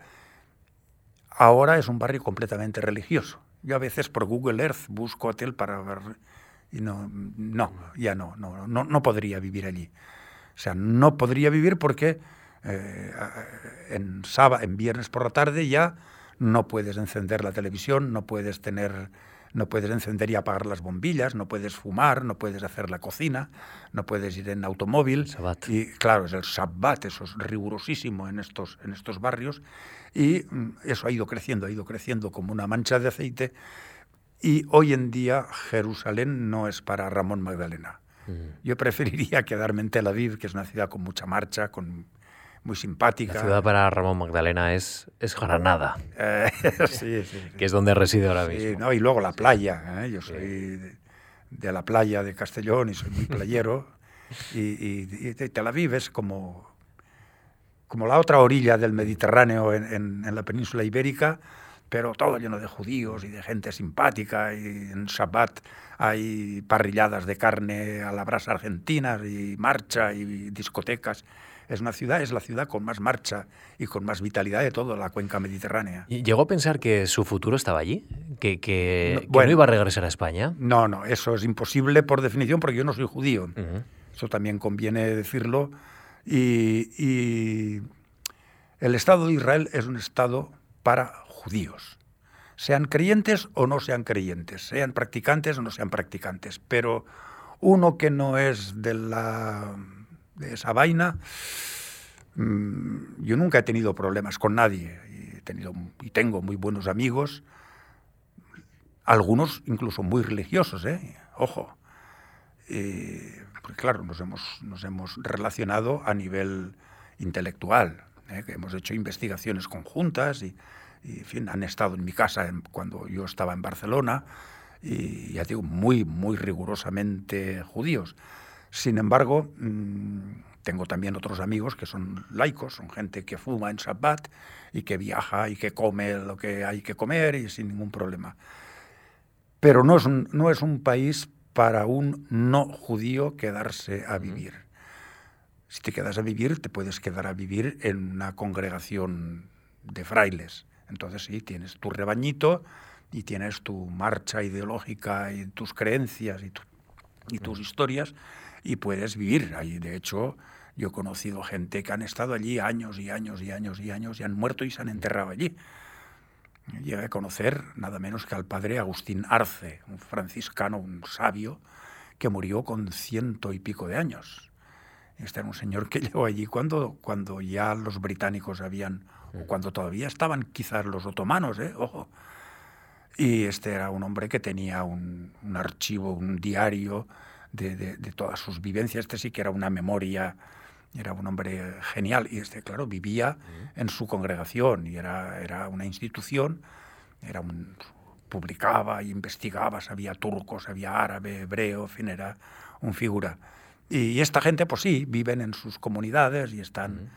Ahora es un barrio completamente religioso. Yo a veces por Google Earth busco hotel para ver y no, no, ya no, no, no, no podría vivir allí. O sea, no podría vivir porque eh, en, sábado, en viernes por la tarde ya no puedes encender la televisión, no puedes tener no puedes encender y apagar las bombillas, no puedes fumar, no puedes hacer la cocina, no puedes ir en automóvil. Y claro, es el Shabbat, eso es rigurosísimo en estos, en estos barrios. Y mm, eso ha ido creciendo, ha ido creciendo como una mancha de aceite. Y hoy en día Jerusalén no es para Ramón Magdalena. Mm. Yo preferiría quedarme en Tel Aviv, que es una ciudad con mucha marcha, con muy simpática. La ciudad para Ramón Magdalena es, es Granada, eh, (laughs) sí, sí, que es donde reside ahora mismo. No, y luego la playa. ¿eh? Yo soy de, la playa de Castellón y soy muy (laughs) playero. y, y, Tel Aviv es como, como la otra orilla del Mediterráneo en, en, la península ibérica, pero todo lleno de judíos y de gente simpática. Y en Shabbat hay parrilladas de carne a la brasa argentinas y marcha y discotecas es una ciudad, es la ciudad con más marcha y con más vitalidad de toda la cuenca mediterránea. ¿Y ¿Llegó a pensar que su futuro estaba allí? ¿Que, que, no, iba a regresar a España? No, no, eso es imposible por definición porque yo no soy judío. Eso también conviene decirlo. Y, y el Estado de Israel es un Estado para judíos sean creyentes o no sean creyentes, sean practicantes o no sean practicantes, pero uno que no es de la de esa vaina, mm, yo nunca he tenido problemas con nadie. He tenido, y tengo muy buenos amigos, algunos incluso muy religiosos, ¿eh? ojo. porque claro, nos hemos, nos hemos relacionado a nivel intelectual, ¿eh? que hemos hecho investigaciones conjuntas y, en fin, han estado en mi casa cuando yo estaba en Barcelona y ya digo, muy, muy rigurosamente judíos. Sin embargo, mm, tengo también otros amigos que son laicos, son gente que fuma en Shabbat y que viaja y que come lo que hay que comer y sin ningún problema. Pero no es un, no es un país para un no judío quedarse a vivir. Si te quedas a vivir, te puedes quedar a vivir en una congregación de frailes. Entonces sí, tienes tu rebañito y tienes tu marcha ideológica y tus creencias y, y tus historias y puedes vivir ahí. De hecho, yo he conocido gente que han estado allí años y años y años y años y han muerto y se han enterrado allí. Llegué a conocer nada menos que al padre Agustín Arce, un franciscano, un sabio, que murió con ciento y pico de años. Este era un señor que (laughs) llegó allí cuando, cuando ya los británicos habían, o cuando todavía estaban quizás los otomanos, ¿eh? ojo. Y este era un hombre que tenía un, un archivo, un diario de, todas sus vivencias. Este sí que era una memoria, era un hombre genial y este, claro, vivía en su congregación y era, era una institución, era un, publicaba y investigaba, sabía turco, sabía árabe, hebreo, en fin, era un figura. Y, esta gente, pues sí, viven en sus comunidades y están,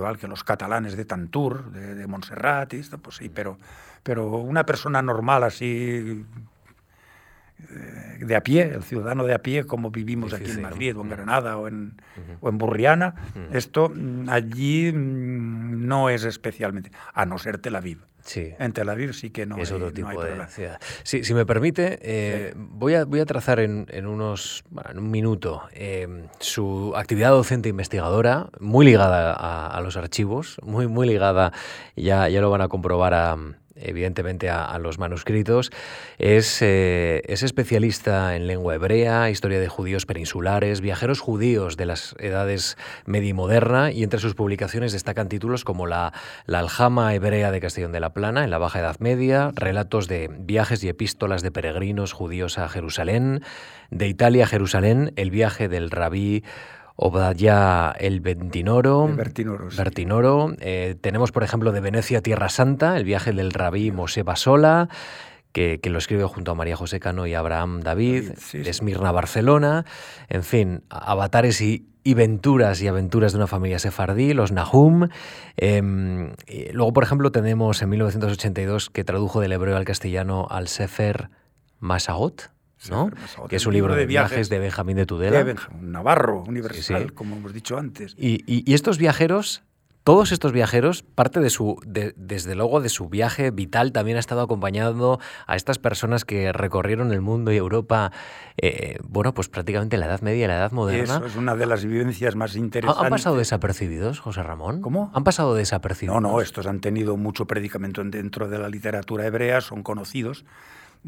igual que los catalanes de Tantur, de, de Montserrat, y esto, pues sí, pero, pero una persona normal así de a pie, el ciudadano de a pie, como vivimos aquí en Madrid o en Granada o en, o en Burriana, esto mm, allí mm, no es especialmente, a no ser Tel Aviv. Sí. En Tel Aviv sí que no es otro tipo de ciudad. si me permite, eh, voy, a, voy a trazar en, en unos en un minuto eh, su actividad docente investigadora, muy ligada a, a, los archivos, muy, muy ligada, ya, ya lo van a comprobar a, evidentemente a, los manuscritos. Es, eh, es, especialista en lengua hebrea, historia de judíos peninsulares, viajeros judíos de las edades media y moderna, y entre sus publicaciones destacan títulos como la, la Aljama hebrea de Castellón de la Plana en la Baja Edad Media, relatos de viajes y epístolas de peregrinos judíos a Jerusalén, de Italia a Jerusalén, el viaje del rabí ya el Ventinoro. El Vertinoro. Vertinoro. Eh, tenemos, por ejemplo, de Venecia a Tierra Santa, el viaje del rabí Mosé Basola, que, lo escribe junto a María José Cano y Abraham David, de Esmirna, Barcelona, en fin, avatares y, venturas y aventuras de una familia sefardí, los Nahum. Em, luego, por ejemplo, tenemos en 1982 que tradujo del hebreo al castellano al Sefer Masagot, ¿no? que es un libro de viajes, de Benjamín de Tudela. De Navarro, universal, como hemos dicho antes. y estos viajeros todos estos viajeros, parte de su, desde luego de su viaje vital, también ha estado acompañando a estas personas que recorrieron el mundo y Europa, eh, bueno, pues prácticamente la Edad Media y la Edad Moderna. Eso es una de las vivencias más interesantes. ¿Han pasado desapercibidos, José Ramón? ¿Cómo? ¿Han pasado desapercibidos? No, no, estos han tenido mucho predicamento dentro de la literatura hebrea, son conocidos.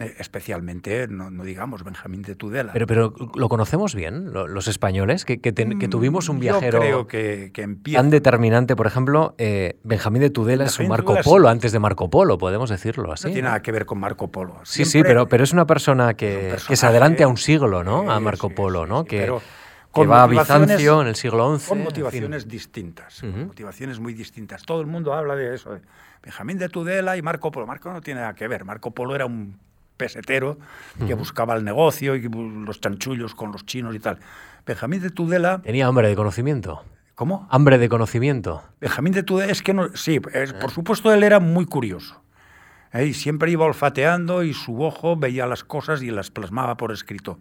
Eh, especialmente, no, digamos, Benjamín de Tudela. Pero, pero ¿lo conocemos bien, los españoles? Que, que, mm, tuvimos un viajero creo que, que tan determinante. Por ejemplo, eh, Benjamín de Tudela es un Marco Polo antes de Marco Polo, podemos decirlo así. No tiene nada que ver con Marco Polo. sí, sí, pero, pero es una persona que, que se adelante a un siglo, ¿no? A Marco Polo, ¿no? que, que va a Bizancio en el siglo XI. Con motivaciones distintas, motivaciones muy distintas. Todo el mundo habla de eso. Benjamín de Tudela y Marco Polo. Marco no tiene nada que ver. Marco Polo era un pesetero que buscaba el negocio y los chanchullos con los chinos y tal. Benjamín de Tudela... Tenía hambre de conocimiento. ¿Cómo? Hambre de conocimiento. Benjamín de Tudela, es que no... Sí, por supuesto él era muy curioso. ¿eh? Y siempre iba olfateando y su ojo veía las cosas y las plasmaba por escrito.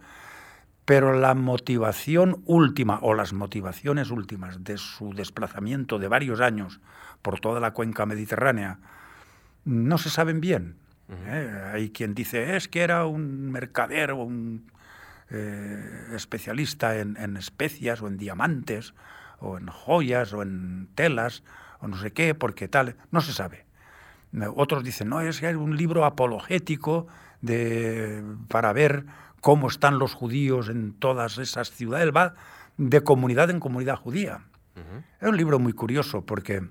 Pero la motivación última o las motivaciones últimas de su desplazamiento de varios años por toda la cuenca mediterránea no se saben bien. ¿Eh? Hay quien dice, es que era un mercader o un eh, especialista en, especias o en diamantes o en joyas o en telas o no sé qué, porque tal, no se sabe. Otros dicen, no, es que es un libro apologético de, para ver cómo están los judíos en todas esas ciudades, va de comunidad en comunidad judía. Es un libro muy curioso porque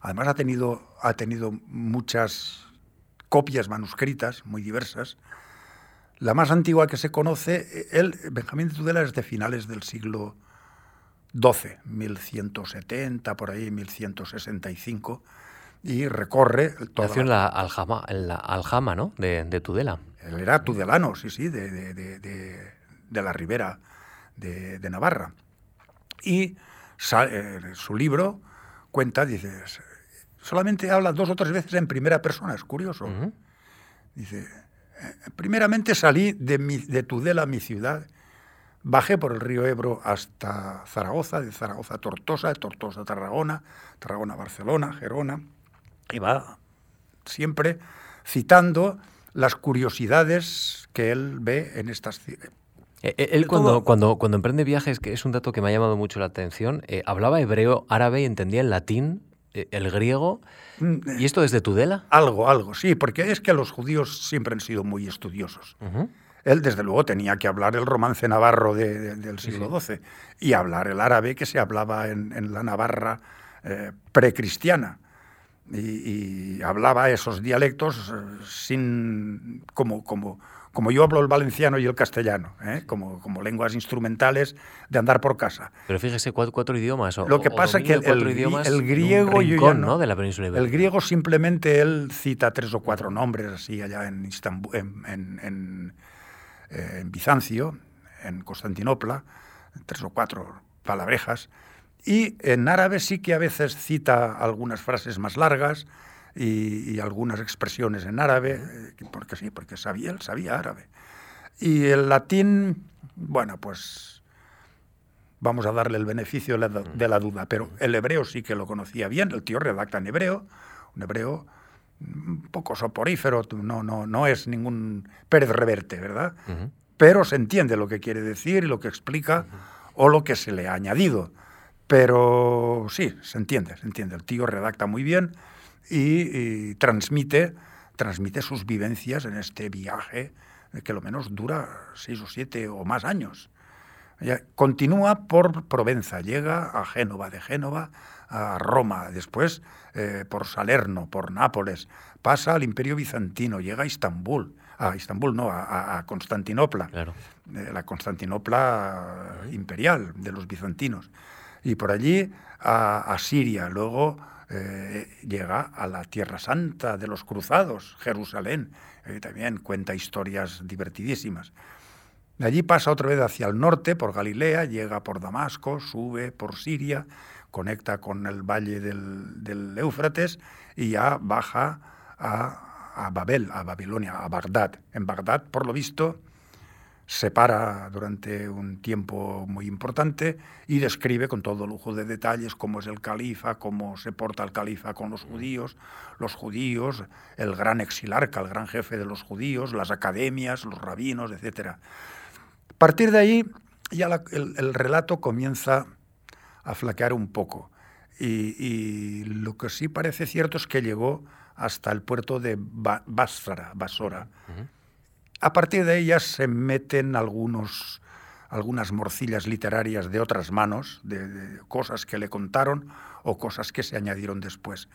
además ha tenido, ha tenido muchas copias manuscritas muy diversas. La más antigua que se conoce, él, Benjamín de Tudela, es de finales del siglo XII, 1170, por ahí, 1165, y recorre... Toda Nació en la Aljama, en la Aljama ¿no?, de, Tudela. Él era tudelano, sí, sí, de, de, la ribera de, Navarra. Y eh, su libro cuenta, dice, solamente habla dos o tres veces en primera persona, es curioso. Dice, eh, primeramente salí de, mi, de Tudela, mi ciudad, bajé por el río Ebro hasta Zaragoza, de Zaragoza a Tortosa, de Tortosa a Tarragona, Tarragona a Barcelona, Gerona, y va siempre citando las curiosidades que él ve en estas ciudades. Eh, eh, él cuando, cuando, cuando emprende viajes, que es un dato que me ha llamado mucho la atención, hablaba hebreo, árabe y entendía el latín eh, el griego. Mm, ¿Y esto desde Tudela? Algo, algo, sí, porque es que los judíos siempre han sido muy estudiosos. Él, desde luego, tenía que hablar el romance navarro del siglo XII y hablar el árabe que se hablaba en, la Navarra eh, precristiana. Y, y, hablaba esos dialectos eh, sin como, como, como yo hablo el valenciano y el castellano, ¿eh? como, como lenguas instrumentales de andar por casa. Pero fíjese, cuatro, idiomas. O, Lo que pasa es que el, el, griego... yo ¿no? De la península El griego simplemente él cita tres o cuatro nombres así allá en, en, en, eh, en Bizancio, en Constantinopla, tres o cuatro palabrejas. Y en árabe sí que a veces cita algunas frases más largas, y, algunas expresiones en árabe, eh, porque sí, porque sabía, él sabía árabe. Y el latín, bueno, pues vamos a darle el beneficio de la, duda, pero el hebreo sí que lo conocía bien, el tío redacta en hebreo, un hebreo un poco soporífero, no, no, no es ningún Pérez Reverte, ¿verdad? Pero se entiende lo que quiere decir y lo que explica o lo que se le ha añadido. Pero sí, se entiende, se entiende. El tío redacta muy bien y, transmite, transmite sus vivencias en este viaje que lo menos dura seis o siete o más años. Continúa por Provenza, llega a Génova, de Génova a Roma, después eh, por Salerno, por Nápoles, pasa al Imperio Bizantino, llega a Istambul, a Istambul no, a, Constantinopla, eh, la Constantinopla imperial de los bizantinos, y por allí a, a Siria, luego eh, llega a la Tierra Santa de los Cruzados, Jerusalén, y también cuenta historias divertidísimas. De allí pasa otra vez hacia el norte, por Galilea, llega por Damasco, sube por Siria, conecta con el valle del, Éufrates y ya baja a, a, Babel, a Babilonia, a Bagdad. En Bagdad, por lo visto, se para durante un tiempo muy importante y describe con todo lujo de detalles cómo es el califa, cómo se porta el califa con los judíos, los judíos, el gran exilarca, el gran jefe de los judíos, las academias, los rabinos, etc. A partir de ahí ya el, relato comienza a flaquear un poco y, lo que sí parece cierto es que llegó hasta el puerto de Basra, Basora. A partir de ellas se meten algunos, algunas morcillas literarias de otras manos, de, cosas que le contaron o cosas que se añadieron después.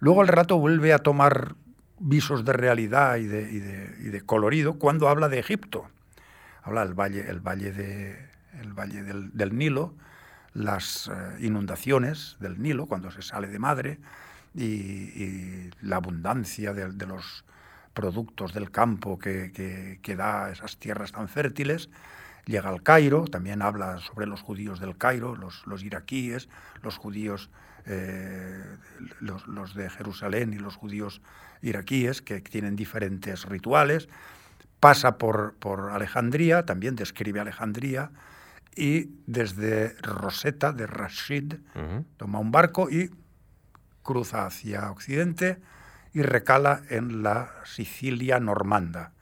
Luego el relato vuelve a tomar visos de realidad y de, colorido cuando habla de Egipto. Habla del valle, de, del, Nilo, las eh, inundaciones del Nilo cuando se sale de madre y, la abundancia de los productos del campo que, que, da esas tierras tan fértiles. Llega al Cairo, también habla sobre los judíos del Cairo, los, los iraquíes, los judíos, eh, los, los, de Jerusalén y los judíos iraquíes, que tienen diferentes rituales. Pasa por, por Alejandría, también describe Alejandría, y desde Rosetta, de Rashid, toma un barco y cruza hacia Occidente y recala en la Sicilia normanda.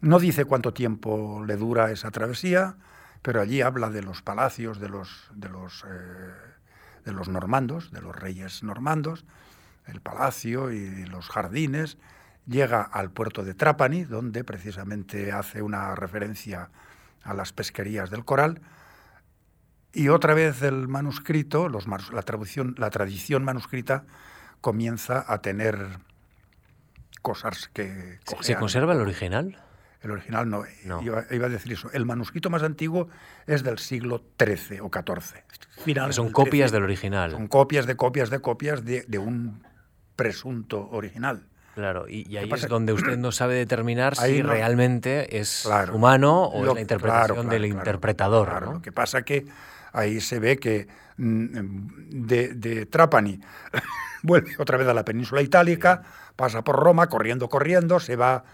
No dice cuánto tiempo le dura esa travesía, pero allí habla de los palacios de los, de los, eh, de los normandos, de los reyes normandos, el palacio y los jardines. Llega al puerto de Trapani, donde precisamente hace una referencia a las pesquerías del coral. Y otra vez el manuscrito, los, la, la tradición manuscrita, comienza a tener cosas que... ¿Se conserva el original? El original no, Iba, a decir eso. El manuscrito más antiguo es del siglo XIII o XIV. son copias del original. Son copias de copias de copias de, un presunto original. Claro, y, ahí es donde usted no sabe determinar si realmente es humano o es la interpretación del interpretador. Lo que pasa que ahí se ve que mm, de, de Trapani (laughs) vuelve otra vez a la península itálica, pasa por Roma, corriendo, corriendo, se va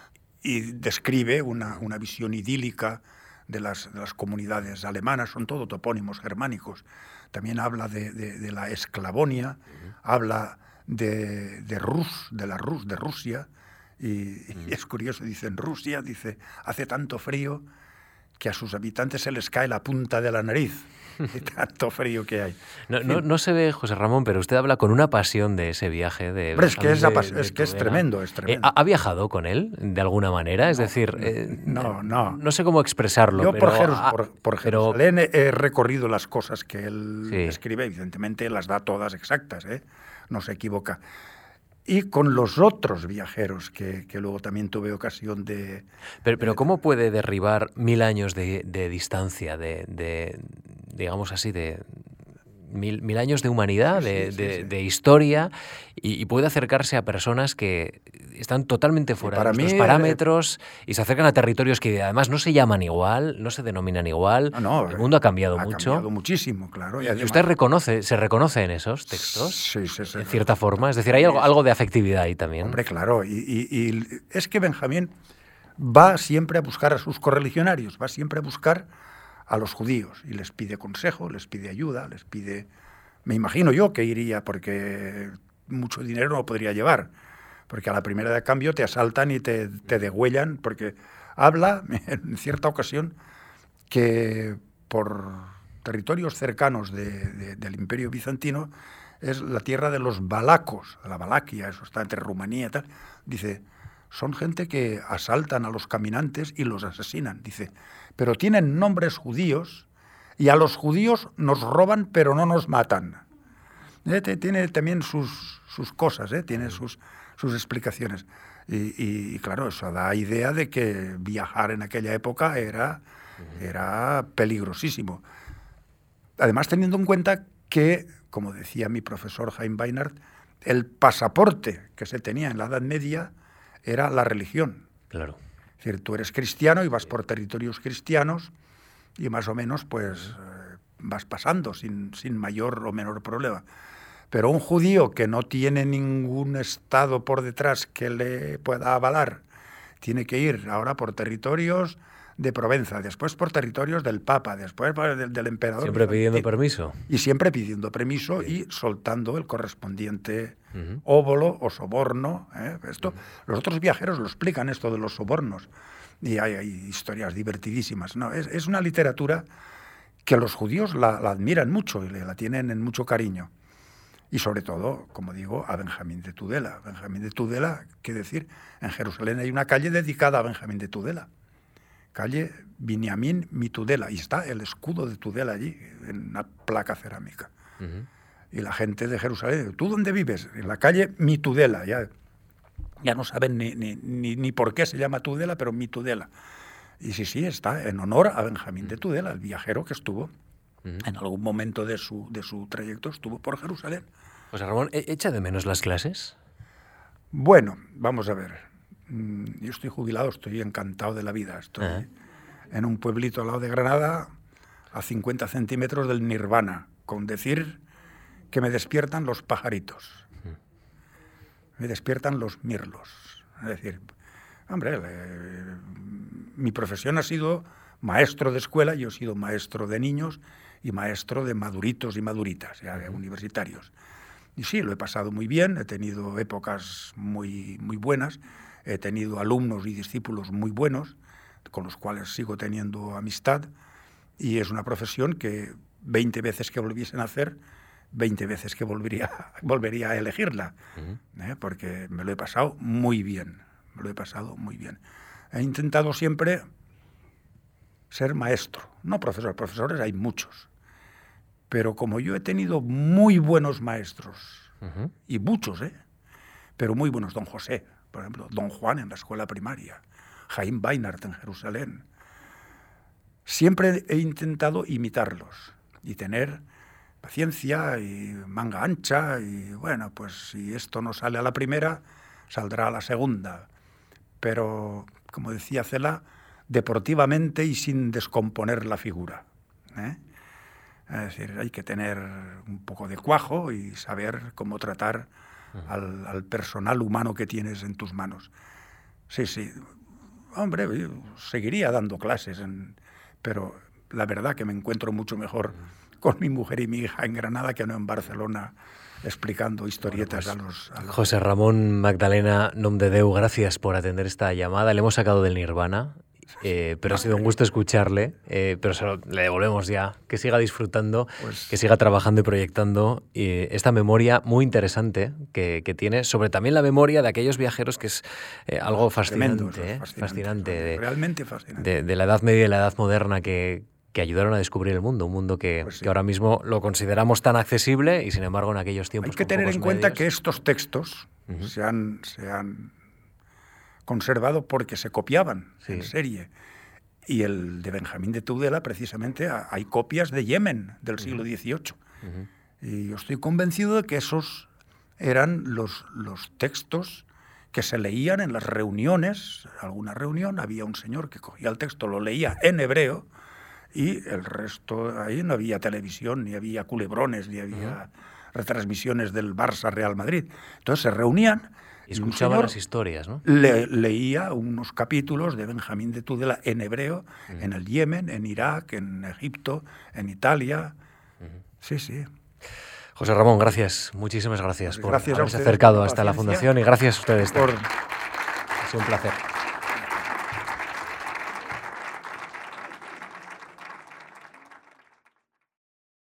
y describe una, visión idílica de las, comunidades alemanas, son todo topónimos germánicos. También habla de, la esclavonia, habla de, Rus, de la Rus, de Rusia, y, es curioso, dice, en Rusia, dice, hace tanto frío que a sus habitantes se les cae la punta de la nariz. (laughs) tanto frío que hay. No, se ve, José Ramón, pero usted habla con una pasión de ese viaje. De, es que, es, que es tremendo, es eh, ¿ha, viajado con él de alguna manera? Es decir, eh, no, no. No sé cómo expresarlo. Yo por, Jerusalén he recorrido las cosas que él escribe, evidentemente las da todas exactas, ¿eh? no se equivoca y con los otros viajeros que, luego también tuve ocasión de... Pero, pero ¿cómo puede derribar mil años de, distancia, de, digamos así, de, Mil, años de humanidad, de, historia, y, puede acercarse a personas que están totalmente fuera de nuestros eh, parámetros y se acercan a territorios que además no se llaman igual, no se denominan igual. El mundo ha cambiado mucho. Ha cambiado muchísimo, claro. Y, usted reconoce, se reconoce en esos textos, sí, sí, en cierta forma. Es decir, hay algo, algo de afectividad ahí también. Hombre, claro. Y, es que Benjamín va siempre a buscar a sus correligionarios, va siempre a buscar a los judíos y les pide consejo, les pide ayuda, les pide... Me imagino yo que iría porque mucho dinero no podría llevar, porque a la primera de cambio te asaltan y te, te degüellan, porque habla (laughs) en cierta ocasión que por territorios cercanos del imperio bizantino es la tierra de los balacos, la Valaquia, eso está entre Rumanía y tal. Dice, son gente que asaltan a los caminantes y los asesinan. Dice, pero tienen nombres judíos y a los judíos nos roban pero no nos matan. Eh, tiene también sus, sus cosas, ¿eh? tiene sus, sus explicaciones. Y, claro, eso da idea de que viajar en aquella época era, era peligrosísimo. Además, teniendo en cuenta que, como decía mi profesor Jaime Weinert, el pasaporte que se tenía en la Edad Media era la religión. Claro. Es decir, tú eres cristiano y vas por territorios cristianos y más o menos pues eh, vas pasando sin, sin mayor o menor problema. Pero un judío que no tiene ningún Estado por detrás que le pueda avalar, tiene que ir ahora por territorios de Provenza, después por territorios del Papa, después del, del emperador. Siempre pidiendo permiso. Y siempre pidiendo permiso y soltando el correspondiente óvulo o soborno. ¿eh? Esto, Los otros viajeros lo explican esto de los sobornos. Y hay, historias divertidísimas. No, es, es, una literatura que los judíos la, la admiran mucho y la tienen en mucho cariño y sobre todo, como digo, a Benjamín de Tudela. Benjamín de Tudela, qué decir, en Jerusalén hay una calle dedicada a Benjamín de Tudela, calle Binyamin Mitudela, y está el escudo de Tudela allí, en una placa cerámica. Y la gente de Jerusalén, ¿tú dónde vives? En la calle Mitudela, ya, ya no saben ni, ni, ni, por qué se llama Tudela, pero Mitudela. Y sí, sí, está en honor a Benjamín de Tudela, el viajero que estuvo en algún momento de su, de su trayecto estuvo por Jerusalén. José Ramón, ¿e-, ¿echa de menos las clases? Bueno, vamos a ver. Mm, yo estoy jubilado, estoy encantado de la vida. Estoy en un pueblito al lado de Granada, a 50 centímetros del nirvana, con decir que me despiertan los pajaritos, me despiertan los mirlos. Es decir, hombre, mi profesión ha sido maestro de escuela, yo he sido maestro de niños y maestro de maduritos y maduritas, ya de universitarios. Y sí, lo he pasado muy bien, he tenido épocas muy, muy buenas, he tenido alumnos y discípulos muy buenos, con los cuales sigo teniendo amistad, y es una profesión que 20 veces que volviesen a hacer, 20 veces que volvería, (laughs) volvería a elegirla, ¿eh? porque me lo he pasado muy bien, me lo he pasado muy bien. He intentado siempre ser maestro, no profesor, profesores hay muchos, pero como yo he tenido muy buenos maestros, y muchos, ¿eh? pero muy buenos, don José, por ejemplo, don Juan en la escuela primaria, Jaime Weinert en Jerusalén, siempre he intentado imitarlos y tener paciencia y manga ancha y bueno, pues si esto no sale a la primera, saldrá a la segunda. Pero, como decía Cela, deportivamente y sin descomponer la figura. ¿eh? Es decir, hay que tener un poco de cuajo y saber cómo tratar al, personal humano que tienes en tus manos. Sí, sí. Hombre, seguiría dando clases, pero la verdad que me encuentro mucho mejor con mi mujer y mi hija en Granada que no en Barcelona explicando historietas pues, a, los, José Ramón Magdalena Nomdedeu, gracias por atender esta llamada. Le hemos sacado del Nirvana eh, pero ha sido un gusto escucharle, eh, pero se lo, le devolvemos ya. Que siga disfrutando, pues que siga trabajando y proyectando esta memoria muy interesante que, que, tiene sobre también la memoria de aquellos viajeros, que es eh, algo fascinante, fascinante, de, realmente fascinante. De, la Edad Media y la Edad Moderna que, que ayudaron a descubrir el mundo, un mundo que, pues que, ahora mismo lo consideramos tan accesible y sin embargo en aquellos tiempos... Hay que tener en cuenta que estos textos se, han, se han conservado porque se copiaban en serie. Y el de Benjamín de Tudela, precisamente, hay copias de Yemen del siglo XVIII. Y yo estoy convencido de que esos eran los, los textos que se leían en las reuniones. alguna reunión había un señor que cogía el texto, lo leía en hebreo, y el resto, ahí no había televisión, ni había culebrones, ni había retransmisiones del Barça Real Madrid. Entonces se reunían escuchaba las historias, ¿no? leía unos capítulos de Benjamín de Tudela en hebreo, en el Yemen, en Irak, en Egipto, en Italia. Sí, sí. José Ramón, gracias, muchísimas gracias pues por haberse acercado hasta la Fundación y gracias a ustedes. Por... Ha sido un placer.